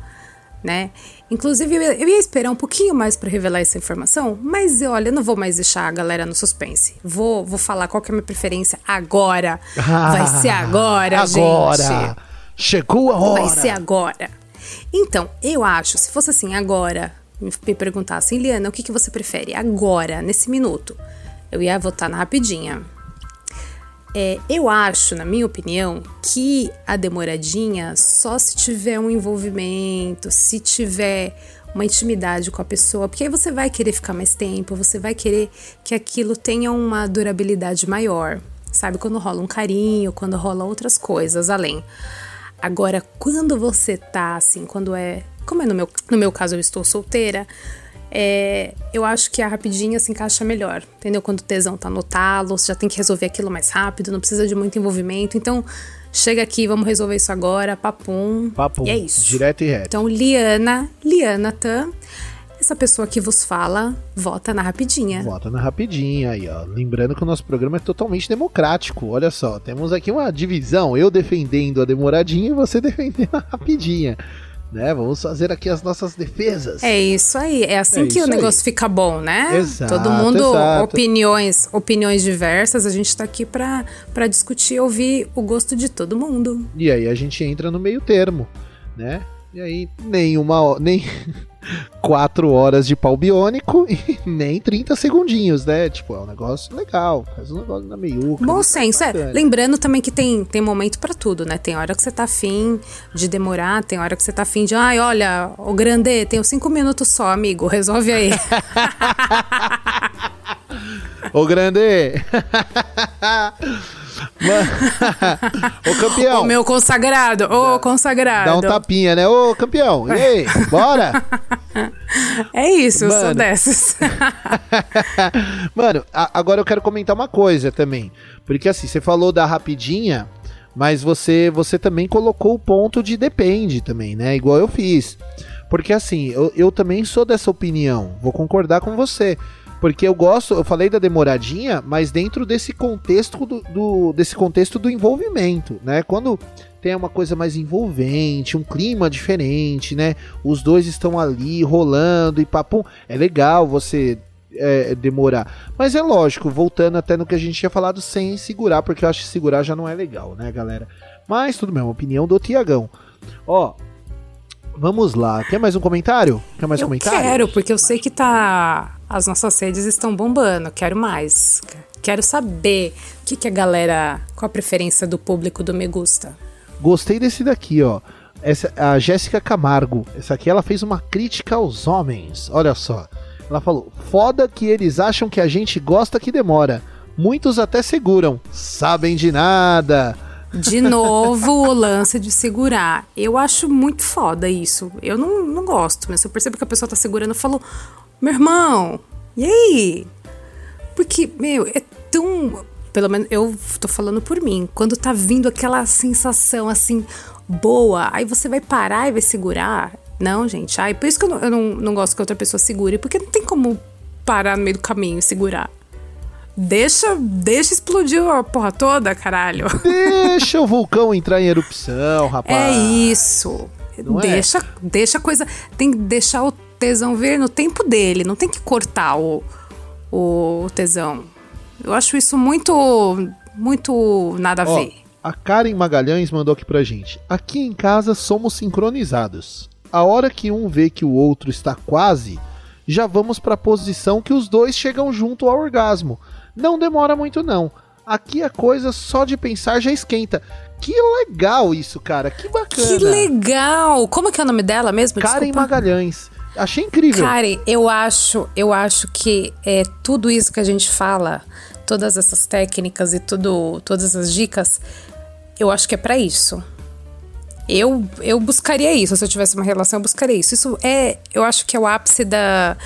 né? Inclusive, eu ia esperar um pouquinho mais para revelar essa informação, mas olha, eu não vou mais deixar a galera no suspense. Vou, vou falar qual que é a minha preferência agora. Ah, Vai ser agora, agora. gente. Chegou a hora. Vai ser agora. Então, eu acho, se fosse assim, agora, me perguntassem, Liana, o que, que você prefere agora, nesse minuto? Eu ia votar na rapidinha. É, eu acho, na minha opinião, que a demoradinha só se tiver um envolvimento, se tiver uma intimidade com a pessoa, porque aí você vai querer ficar mais tempo, você vai querer que aquilo tenha uma durabilidade maior, sabe? Quando rola um carinho, quando rola outras coisas além. Agora, quando você tá assim, quando é. Como é no meu, no meu caso, eu estou solteira, é, eu acho que a rapidinha se encaixa melhor, entendeu? Quando o tesão tá no talo, você já tem que resolver aquilo mais rápido, não precisa de muito envolvimento. Então, chega aqui, vamos resolver isso agora, papum. Papum. E é isso. Direto e reto. Então, Liana, Liana Tan, essa pessoa que vos fala, vota na rapidinha. Vota na rapidinha aí, ó. Lembrando que o nosso programa é totalmente democrático. Olha só, temos aqui uma divisão, eu defendendo a demoradinha e você defendendo a rapidinha né? Vamos fazer aqui as nossas defesas. É isso aí, é assim é que o negócio aí. fica bom, né? Exato, Todo mundo exato. opiniões, opiniões diversas, a gente tá aqui para para discutir, ouvir o gosto de todo mundo. E aí a gente entra no meio termo, né? E aí nenhuma nem quatro horas de pau biônico e nem 30 segundinhos, né? Tipo, é um negócio legal, faz um negócio na meiuca. Bom senso, é. Lembrando também que tem, tem momento para tudo, né? Tem hora que você tá afim de demorar, tem hora que você tá afim de, ai, olha, o grande, tenho cinco minutos só, amigo, resolve aí. Ô grande! Ô campeão! O meu consagrado, ô consagrado! Dá um tapinha, né? Ô campeão, e aí? Bora! É isso, Mano. sou dessas. Mano, agora eu quero comentar uma coisa também. Porque assim, você falou da rapidinha, mas você, você também colocou o ponto de depende também, né? Igual eu fiz. Porque assim, eu, eu também sou dessa opinião. Vou concordar com você. Porque eu gosto, eu falei da demoradinha, mas dentro desse contexto do, do, desse contexto do envolvimento, né? Quando tem uma coisa mais envolvente, um clima diferente, né? Os dois estão ali rolando e papum, é legal você é, demorar. Mas é lógico, voltando até no que a gente tinha falado, sem segurar, porque eu acho que segurar já não é legal, né, galera? Mas tudo bem, uma opinião do Tiagão. Ó, Vamos lá. Quer mais um comentário? Quer mais eu comentário? Quero, porque eu sei que tá. As nossas redes estão bombando. Quero mais. Quero saber o que, que a galera. Qual a preferência do público do Me Gusta. Gostei desse daqui, ó. Essa, a Jéssica Camargo. Essa aqui ela fez uma crítica aos homens. Olha só. Ela falou: foda que eles acham que a gente gosta que demora. Muitos até seguram. Sabem de nada. De novo, o lance de segurar. Eu acho muito foda isso. Eu não, não gosto, mas eu percebo que a pessoa tá segurando e falo, meu irmão, e aí? Porque, meu, é tão. Pelo menos eu tô falando por mim. Quando tá vindo aquela sensação assim, boa, aí você vai parar e vai segurar. Não, gente. Ai, por isso que eu não, eu não, não gosto que outra pessoa segure, porque não tem como parar no meio do caminho e segurar. Deixa, deixa explodir a porra toda, caralho. Deixa o vulcão entrar em erupção, rapaz. É isso. Não é? deixa, é? deixa a coisa. Tem que deixar o tesão vir no tempo dele. Não tem que cortar o, o tesão. Eu acho isso muito, muito nada a Ó, ver. A Karen Magalhães mandou aqui pra gente. Aqui em casa somos sincronizados. A hora que um vê que o outro está quase, já vamos para a posição que os dois chegam junto ao orgasmo. Não demora muito, não. Aqui a coisa só de pensar já esquenta. Que legal isso, cara. Que bacana. Que legal. Como que é o nome dela mesmo? Karen Desculpa. Magalhães. Achei incrível. Karen, eu acho, eu acho que é tudo isso que a gente fala, todas essas técnicas e tudo, todas essas dicas, eu acho que é para isso. Eu, eu buscaria isso. Se eu tivesse uma relação, eu buscaria isso. Isso é, eu acho que é o ápice da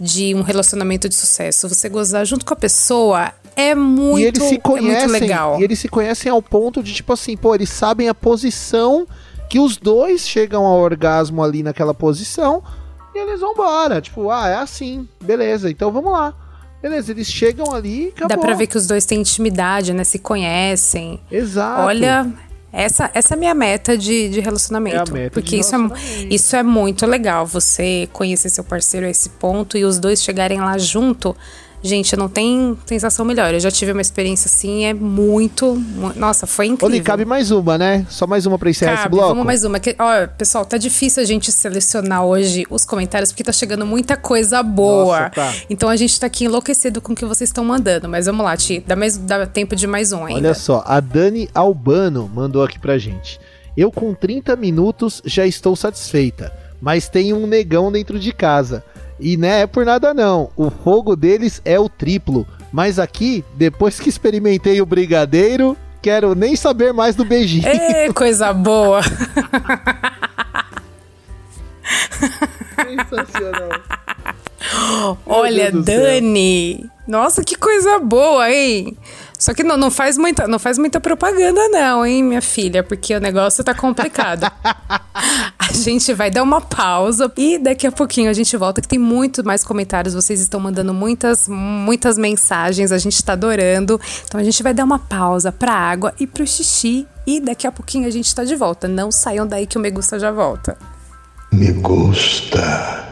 de um relacionamento de sucesso. Você gozar junto com a pessoa é muito, e eles se é conhecem, muito legal. E eles se conhecem ao ponto de, tipo assim, pô, eles sabem a posição que os dois chegam ao orgasmo ali naquela posição e eles vão embora. Tipo, ah, é assim, beleza, então vamos lá. Beleza, eles chegam ali e acabou. Dá pra ver que os dois têm intimidade, né? Se conhecem. Exato. Olha, essa, essa é a minha meta de, de relacionamento. É a meta porque de isso, é, relacionamento. isso é muito legal. Você conhecer seu parceiro a esse ponto e os dois chegarem lá junto. Gente, não tem sensação melhor. Eu já tive uma experiência assim, é muito. mu- Nossa, foi incrível. Oli, cabe mais uma, né? Só mais uma pra encerrar esse Cabe, bloco. vamos mais uma. Que, ó, pessoal, tá difícil a gente selecionar hoje os comentários porque tá chegando muita coisa boa. Nossa, tá. Então a gente tá aqui enlouquecido com o que vocês estão mandando. Mas vamos lá, Ti. Dá, mais, dá tempo de mais um ainda. Olha só, a Dani Albano mandou aqui pra gente. Eu com 30 minutos já estou satisfeita, mas tem um negão dentro de casa. E né, é por nada não. O fogo deles é o triplo. Mas aqui, depois que experimentei o brigadeiro, quero nem saber mais do beijinho. Ê, coisa boa. Sensacional. Olha. Dani. Nossa, que coisa boa, hein? Só que não, não, faz muita, não faz muita propaganda, não, hein, minha filha? Porque o negócio tá complicado. a gente vai dar uma pausa e daqui a pouquinho a gente volta, que tem muito mais comentários. Vocês estão mandando muitas, muitas mensagens, a gente tá adorando. Então a gente vai dar uma pausa pra água e pro xixi. E daqui a pouquinho a gente tá de volta. Não saiam daí que o Me Gusta já volta. Me gusta.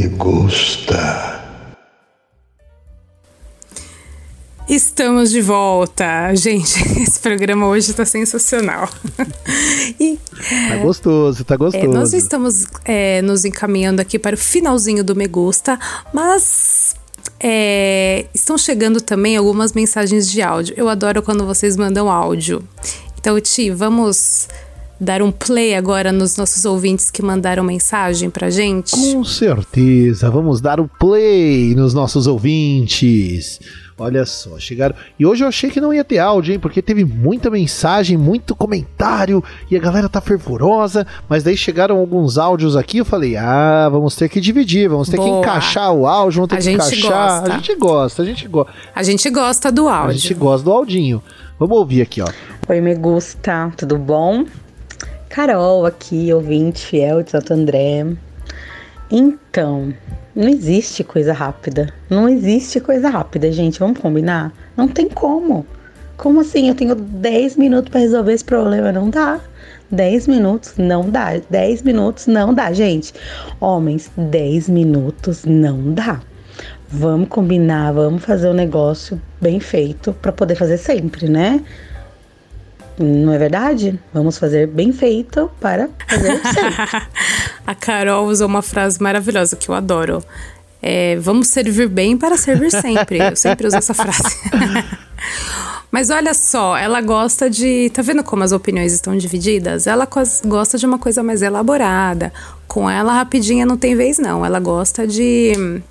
Me gusta. Estamos de volta. Gente, esse programa hoje tá sensacional. e, tá gostoso, tá gostoso. É, nós estamos é, nos encaminhando aqui para o finalzinho do Me Gusta, mas é, estão chegando também algumas mensagens de áudio. Eu adoro quando vocês mandam áudio. Então, Ti, vamos dar um play agora nos nossos ouvintes que mandaram mensagem pra gente? Com certeza, vamos dar o um play nos nossos ouvintes. Olha só, chegaram. E hoje eu achei que não ia ter áudio, hein? Porque teve muita mensagem, muito comentário e a galera tá fervorosa. Mas daí chegaram alguns áudios aqui. Eu falei, ah, vamos ter que dividir, vamos ter Boa. que encaixar o áudio, vamos ter a que encaixar. Gosta. A gente gosta, a gente gosta. A gente gosta do áudio. A gente gosta do audinho. Vamos ouvir aqui, ó. Oi, me gusta, tudo bom? Carol aqui, ouvinte fiel de Santo André. Então, não existe coisa rápida. Não existe coisa rápida, gente. Vamos combinar? Não tem como. Como assim? Eu tenho 10 minutos para resolver esse problema. Não dá. 10 minutos não dá. 10 minutos não dá, gente. Homens, 10 minutos não dá. Vamos combinar, vamos fazer um negócio bem feito para poder fazer sempre, né? Não é verdade? Vamos fazer bem feito para fazer sempre. a Carol usou uma frase maravilhosa que eu adoro. É, vamos servir bem para servir sempre. Eu sempre uso essa frase. Mas olha só, ela gosta de. Tá vendo como as opiniões estão divididas? Ela gosta de uma coisa mais elaborada. Com ela, rapidinha não tem vez, não. Ela gosta de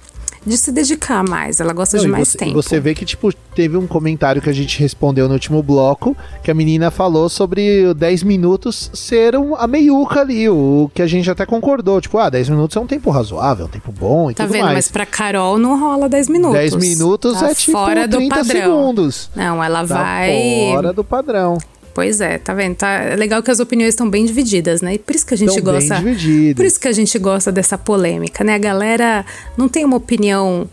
de se dedicar mais, ela gosta Não, de mais você, tempo. E você vê que, tipo, teve um comentário que a gente respondeu no último bloco, que a menina falou sobre 10 minutos ser um, a meiuca ali, o que a gente até concordou. Tipo, ah, 10 minutos é um tempo razoável, um tempo bom e tá tudo vendo? mais. Mas pra Carol não rola 10 minutos. 10 minutos tá é tipo fora 30 do padrão. segundos. Não, ela tá vai... fora do padrão. Pois é, tá vendo? Tá é legal que as opiniões estão bem divididas, né? E por isso que a gente Tão gosta. Por isso que a gente gosta dessa polêmica, né? A galera não tem uma opinião.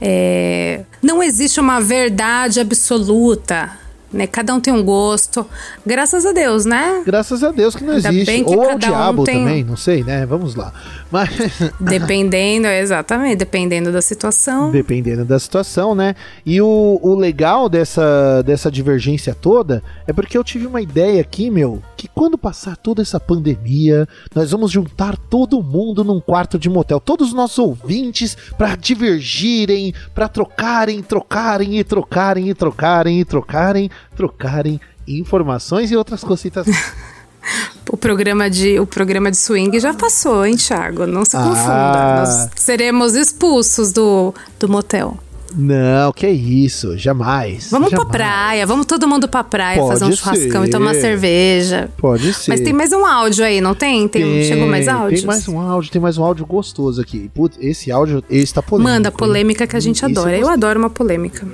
É, não existe uma verdade absoluta né? Cada um tem um gosto. Graças a Deus, né? Graças a Deus que não Ainda existe. Que Ou ao diabo um tem... também, não sei, né? Vamos lá. Mas... Dependendo, exatamente, dependendo da situação. Dependendo da situação, né? E o, o legal dessa, dessa divergência toda é porque eu tive uma ideia aqui, meu, que quando passar toda essa pandemia, nós vamos juntar todo mundo num quarto de motel, todos os nossos ouvintes, para divergirem, para trocarem, trocarem e trocarem e trocarem e trocarem trocarem informações e outras cositas. o programa de o programa de swing já passou, hein, Thiago? Não se confunda. Ah. Nós seremos expulsos do, do motel. Não, que isso, jamais. Vamos jamais. pra praia, vamos todo mundo pra praia Pode fazer um churrascão e tomar cerveja. Pode ser. Mas tem mais um áudio aí, não tem? tem, tem chegou mais áudio? Tem mais um áudio, tem mais um áudio gostoso aqui. Putz, esse áudio, esse tá polêmico. Manda polêmica que a gente adora. Eu adoro uma polêmica.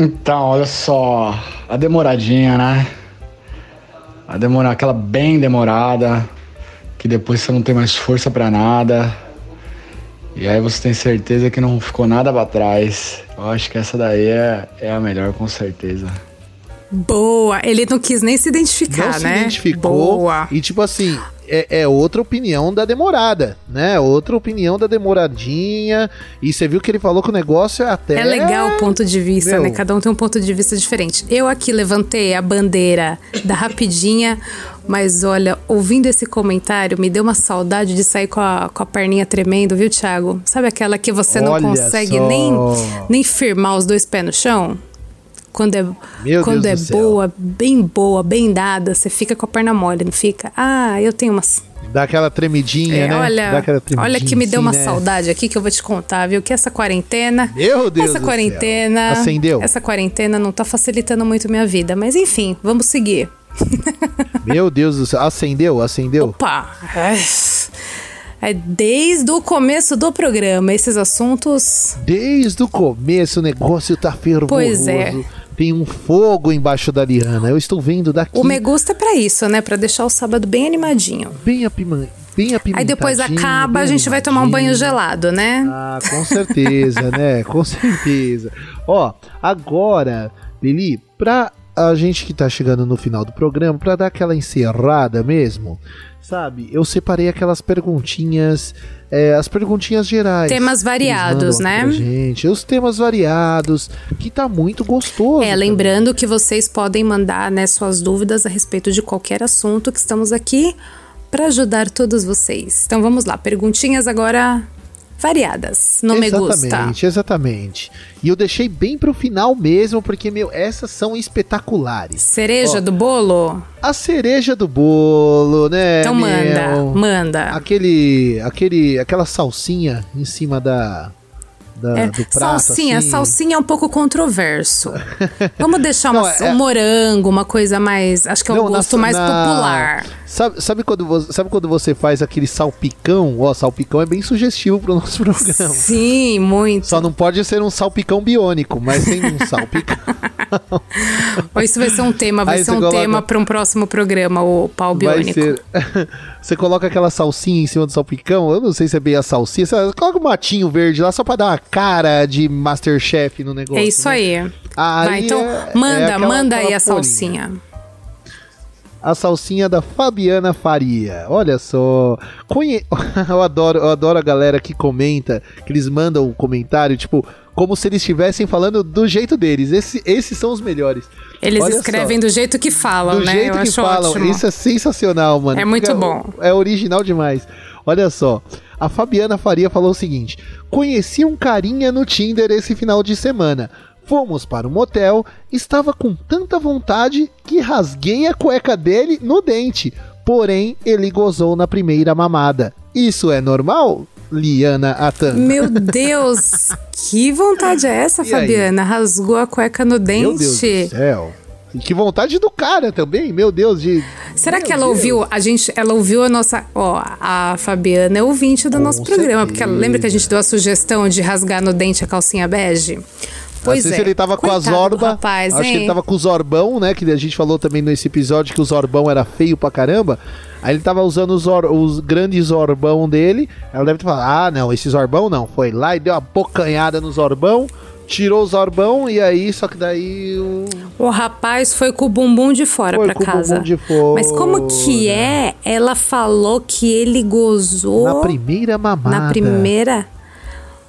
Então, olha só, a demoradinha, né? A demora, aquela bem demorada, que depois você não tem mais força para nada. E aí você tem certeza que não ficou nada para trás. Eu acho que essa daí é, é a melhor, com certeza. Boa! Ele não quis nem se identificar, não né? se identificou. Boa. E tipo assim, é, é, outra opinião da demorada, né? Outra opinião da demoradinha. E você viu que ele falou que o negócio é até. É legal o ponto de vista, Meu... né? Cada um tem um ponto de vista diferente. Eu aqui levantei a bandeira da rapidinha, mas olha, ouvindo esse comentário, me deu uma saudade de sair com a, com a perninha tremendo, viu, Thiago? Sabe aquela que você não olha consegue nem, nem firmar os dois pés no chão? Quando é, Meu quando Deus é boa, bem boa, bem dada, você fica com a perna mole, não fica? Ah, eu tenho umas. Dá aquela tremidinha, é, né? Olha, tremidinha, olha que me deu uma né? saudade aqui que eu vou te contar, viu? Que essa quarentena. Meu Deus! Essa quarentena. Céu. Acendeu. Essa quarentena não tá facilitando muito minha vida. Mas enfim, vamos seguir. Meu Deus do céu. Acendeu? Acendeu? Opa! É desde o começo do programa, esses assuntos. Desde o começo o negócio tá fervoroso. Pois é tem um fogo embaixo da liana. Eu estou vendo daqui. O me gusta é pra isso, né? Pra deixar o sábado bem animadinho. Bem apimentado. Bem Aí depois acaba, a gente vai tomar um banho gelado, né? Ah, com certeza, né? Com certeza. Ó, agora, Lili, pra a gente que tá chegando no final do programa, para dar aquela encerrada mesmo, sabe? Eu separei aquelas perguntinhas, é, as perguntinhas gerais. Temas variados, né? gente, os temas variados, que tá muito gostoso. É, lembrando que vocês podem mandar né, suas dúvidas a respeito de qualquer assunto que estamos aqui para ajudar todos vocês. Então vamos lá, perguntinhas agora variadas no Me Gusta. Exatamente, exatamente. E eu deixei bem pro final mesmo, porque, meu, essas são espetaculares. Cereja Ó, do bolo? A cereja do bolo, né? Então meu? manda, manda. Aquele, aquele, aquela salsinha em cima da, da É, do prato. salsinha, assim. salsinha é um pouco controverso. Vamos deixar uma- Não, é- um morango, uma coisa mais. Acho que é o na- gosto mais na- popular. Sabe, sabe, quando você, sabe quando você faz aquele salpicão? Ó, salpicão é bem sugestivo pro nosso programa. Sim, muito. Só não pode ser um salpicão biônico, mas tem um salpicão. Ou Isso vai ser um tema, vai Aí ser um coloca- tema para um próximo programa, o pau biônico. ser. Você coloca aquela salsinha em cima do salpicão. Eu não sei se é bem a salsinha. Você coloca um matinho verde lá só pra dar uma cara de Masterchef no negócio. É isso né? aí. Aí Vai, então é- manda, é aquela- manda aí a salsinha. A salsinha da Fabiana Faria. Olha só. Conhe... eu, adoro, eu adoro a galera que comenta, que eles mandam um comentário, tipo, como se eles estivessem falando do jeito deles. Esse, esses são os melhores. Eles Olha escrevem só. do jeito que falam, do né? jeito Eu que falam. ótimo. Isso é sensacional, mano. É muito bom. É original demais. Olha só. A Fabiana Faria falou o seguinte: Conheci um carinha no Tinder esse final de semana. Fomos para um motel, estava com tanta vontade que rasguei a cueca dele no dente. Porém, ele gozou na primeira mamada. Isso é normal? Liana Atan. Meu Deus, que vontade é essa, E aí? Fabiana? Rasgou a cueca no dente. Meu Deus do céu. E que vontade do cara também, meu Deus, de. Será Meu que ela Deus. ouviu a gente? Ela ouviu a nossa. Ó, a Fabiana é ouvinte do nosso programa, porque ela, lembra que a gente deu a sugestão de rasgar no dente a calcinha bege? Pois não sei é. se ele tava com Coitado do zorba. Rapaz, acho hein? que ele tava com o zorbão, né? Que a gente falou também nesse episódio que o zorbão era feio pra caramba. Aí ele tava usando os, zor- os grandes zorbão dele. Ela deve ter falado: ah, não, esse zorbão não. Foi lá e deu uma bocanhada no zorbão. Tirou o zorbão e aí, só que daí o. O rapaz foi com o bumbum de fora Foi pra com o casa. bumbum de fora. Mas como que é? Ela falou que ele gozou Na primeira mamada. na primeira.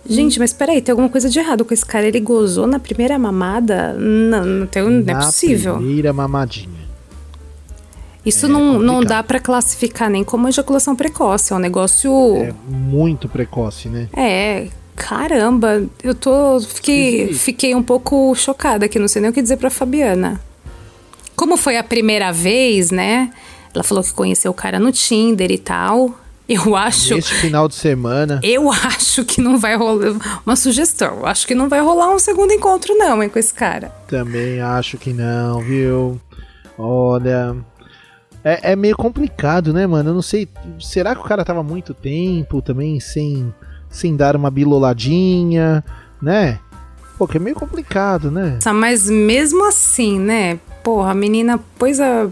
Gente, mas peraí, tem alguma coisa de errado com esse cara? Ele gozou na primeira mamada? Não, não, tem, não é possível. Primeira mamadinha. Isso não, não dá pra classificar nem como ejaculação precoce. É um negócio. É muito precoce, né? É, caramba, eu tô. Fiquei, fiquei um pouco chocada aqui, não sei nem o que dizer pra Fabiana. Como foi a primeira vez, né? Ela falou que conheceu o cara no Tinder e tal. Eu acho. Neste final de semana. Eu acho que não vai rolar. Uma sugestão. Eu acho que não vai rolar um segundo encontro, não, hein, com esse cara. Também acho que não, viu? Olha. É, é meio complicado, né, mano? Eu não sei. Será que o cara tava muito tempo também sem, sem dar uma biloladinha, né? Pô, que é meio complicado, né? Tá, Mas mesmo assim, né? Porra, a menina pôs a.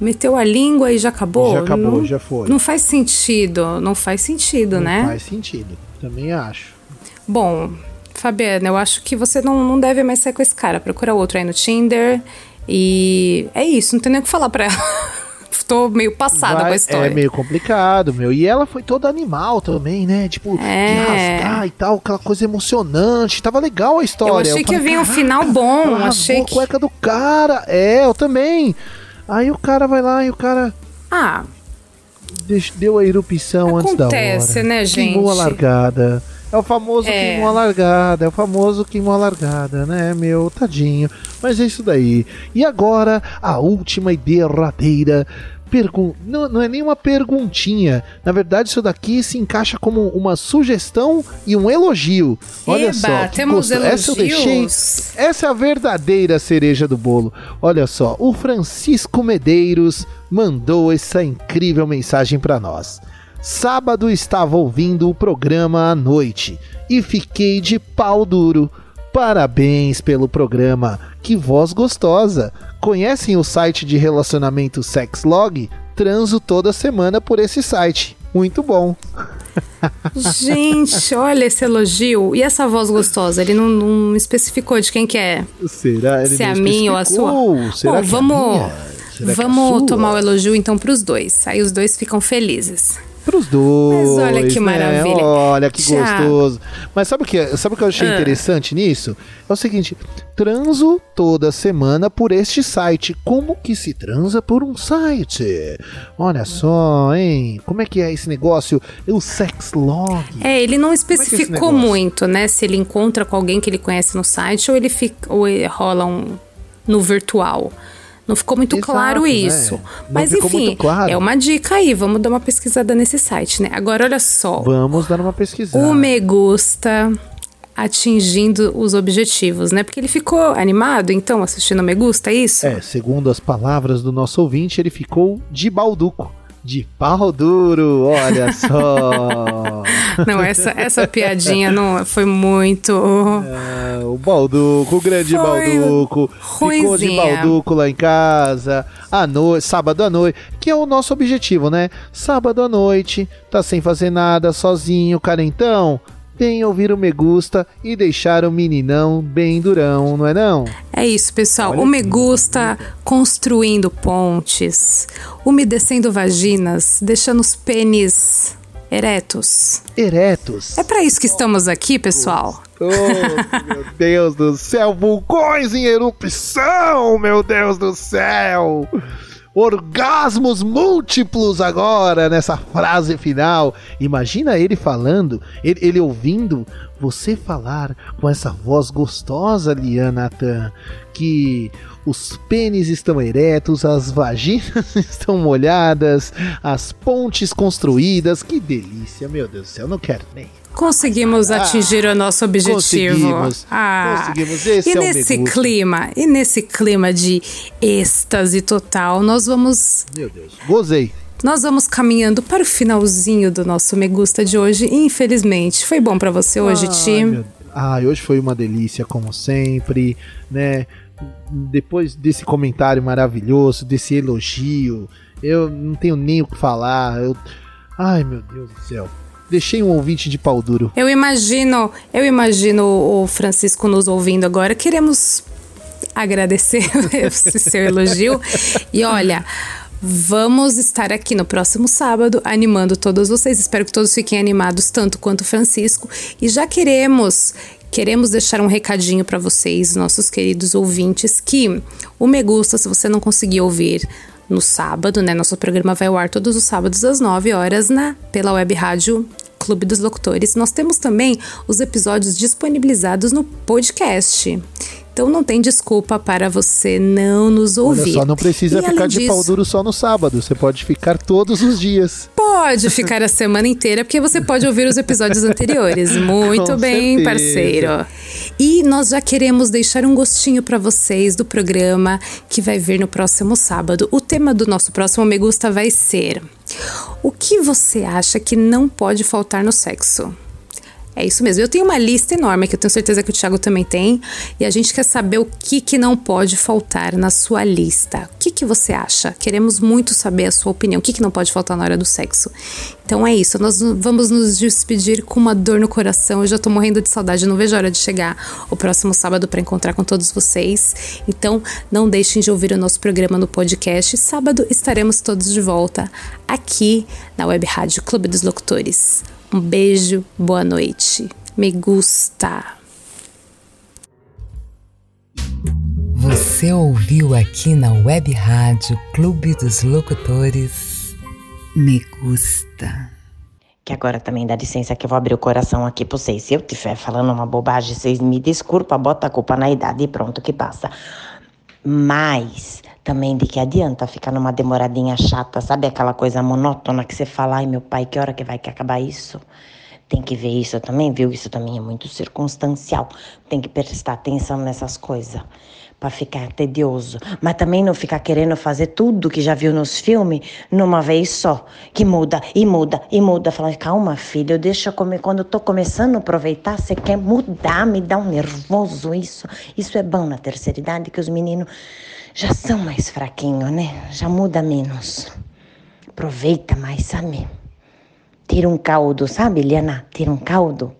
Meteu a língua e já acabou. Já acabou, não, já foi. Não faz sentido. Não faz sentido, Não né? Faz sentido. Também acho. Bom, Fabiana, eu acho que você não, não deve mais sair com esse cara. Procura outro aí no Tinder. E é isso, não tem nem o que falar pra ela. Tô meio passada Vai- com a história. É meio complicado, meu. E ela foi toda animal também, né? Tipo, É. de rasgar e tal, aquela coisa emocionante. Tava legal a história. Eu achei que ia vir um "Caraca, final bom. Achei que. a cueca do cara. É, eu também. Aí o cara vai lá e o cara Ah, deu a erupção antes da hora. Acontece, né, Queimou a gente? largada. É o famoso É. queimou a largada, é o famoso queimou a largada, né, meu? Tadinho. Mas é isso daí. E agora, a última e derradeira pergunta. Não, não é nem uma perguntinha. Na verdade, isso daqui se encaixa como uma sugestão e um elogio. Olha Eba, só. que temos gostoso. Essa eu deixei. elogios? Essa é a verdadeira cereja do bolo. Olha só, o Francisco Medeiros mandou essa incrível mensagem para nós. Sábado estava ouvindo o programa à noite e fiquei de pau duro. Parabéns pelo programa. Que voz gostosa. Conhecem o site de relacionamento Sexlog? Transo toda semana por esse site. Muito bom. Gente, olha esse elogio. E essa voz gostosa? Ele não, não especificou de quem que é. Será? Ele Se é a minha ou a sua. Será Bom, é vamos, é vamos tomar o elogio então pros dois. Aí os dois ficam felizes. Pros dois. Mas olha que né? maravilha. Olha que Já. gostoso. Mas sabe o que, sabe o que eu achei Ah. interessante nisso? É o seguinte: transo toda semana por este site. Como que se transa por um site? Olha só, hein? Como é que é esse negócio? O sex log. É, ele não é especificou negócio? muito, né? Se ele encontra com alguém que ele conhece no site ou ele fica ou ele rola um no virtual. Não ficou muito Exato, claro né? isso. Não Mas enfim, claro. é uma dica aí. Vamos dar uma pesquisada nesse site, né? Agora olha só. Vamos dar uma pesquisada. O Me Gusta atingindo os objetivos, né? Porque ele ficou animado, então, assistindo o Me Gusta, é isso? É, segundo as palavras do nosso ouvinte, ele ficou de balduco. De pau duro, olha só. Não, essa, essa piadinha não foi muito. Ah, o Balduco, o grande Foi Balduco. Ficou de. Balduco lá em casa, à noite, sábado à noite, que é o nosso objetivo, né? Sábado à noite, tá sem fazer nada, sozinho, carentão. Vem ouvir o Me Gusta e deixar o meninão bem durão, não é não? É isso, pessoal. Olha o Me Gusta construindo pontes, umedecendo vaginas, deixando os pênis eretos. Eretos. É pra isso que estamos aqui, pessoal. Oh, meu Deus do céu, vulcões em erupção, meu Deus do céu! Orgasmos múltiplos agora nessa frase final. Imagina ele falando, ele, ele ouvindo você falar com essa voz gostosa, Lianatan, que os pênis estão eretos, as vaginas estão molhadas, as pontes construídas. Que delícia, meu Deus do céu, não quero nem. Conseguimos Ah, atingir o nosso objetivo. conseguimos, Ah, conseguimos. Esse e é o nesse Gusta. clima, e nesse clima de êxtase total, nós vamos Meu Deus, gozei. nós vamos caminhando para o finalzinho do nosso Me Gusta de hoje. Infelizmente, foi bom pra você hoje, Ai, Ti? meu- Ai, hoje foi uma delícia, como sempre, né? Depois desse comentário maravilhoso, desse elogio, eu não tenho nem o que falar. Eu... Ai, meu Deus do céu. Deixei um ouvinte de pau duro. Eu imagino, eu imagino o Francisco nos ouvindo agora. Queremos agradecer esse seu elogio. E olha, vamos estar aqui no próximo sábado animando todos vocês. Espero que todos fiquem animados tanto quanto o Francisco. E já queremos Queremos deixar um recadinho para vocês, nossos queridos ouvintes, que o Me Gusta, se você não conseguir ouvir no sábado, né? Nosso programa vai ao ar todos os sábados às 9 horas na pela web rádio Clube dos Locutores. Nós temos também os episódios disponibilizados no podcast. Então não tem desculpa para você não nos ouvir. Olha só, não precisa E, ficar de pau disso, duro só no sábado. Você pode ficar todos os dias. Pode ficar a semana inteira, porque você pode ouvir os episódios anteriores. Muito Com bem, certeza. parceiro. E nós já queremos deixar um gostinho para vocês do programa que vai vir no próximo sábado. O tema do nosso próximo Me Gusta vai ser: O que você acha que não pode faltar no sexo? É isso mesmo. Eu tenho uma lista enorme que eu tenho certeza que o Thiago também tem. E a gente quer saber o que, que não pode faltar na sua lista. O que, que você acha? Queremos muito saber a sua opinião. O que, que não pode faltar na hora do sexo? Então é isso. Nós vamos nos despedir com uma dor no coração. Eu já tô morrendo de saudade. Não vejo a hora de chegar o próximo sábado para encontrar com todos vocês. Então não deixem de ouvir o nosso programa no podcast. Sábado estaremos todos de volta aqui na Web Rádio Clube dos Locutores. Um beijo, boa noite. Me gusta. Você ouviu aqui na Web Rádio Clube dos Locutores Me Gusta. Que agora também dá licença que eu vou abrir o coração aqui pra vocês. Se eu estiver falando uma bobagem, vocês me desculpa, bota a culpa na idade e pronto que passa. Mas também de que adianta ficar numa demoradinha chata, sabe aquela coisa monótona que você fala, ai meu pai, que hora que vai que acabar isso? Tem que ver isso também, viu? Isso também é muito circunstancial. Tem que prestar atenção nessas coisas para ficar tedioso. Mas também não ficar querendo fazer tudo que já viu nos filmes numa vez só. Que muda, e muda, e muda. Falar, calma, filho, deixa comer. Quando eu tô começando a aproveitar, você quer mudar, me dá um nervoso isso. Isso é bom na terceira idade, que os meninos já são mais fraquinhos, né? Já muda menos. Aproveita mais, sabe? tira um caldo, sabe, Eliana? Tira um caldo.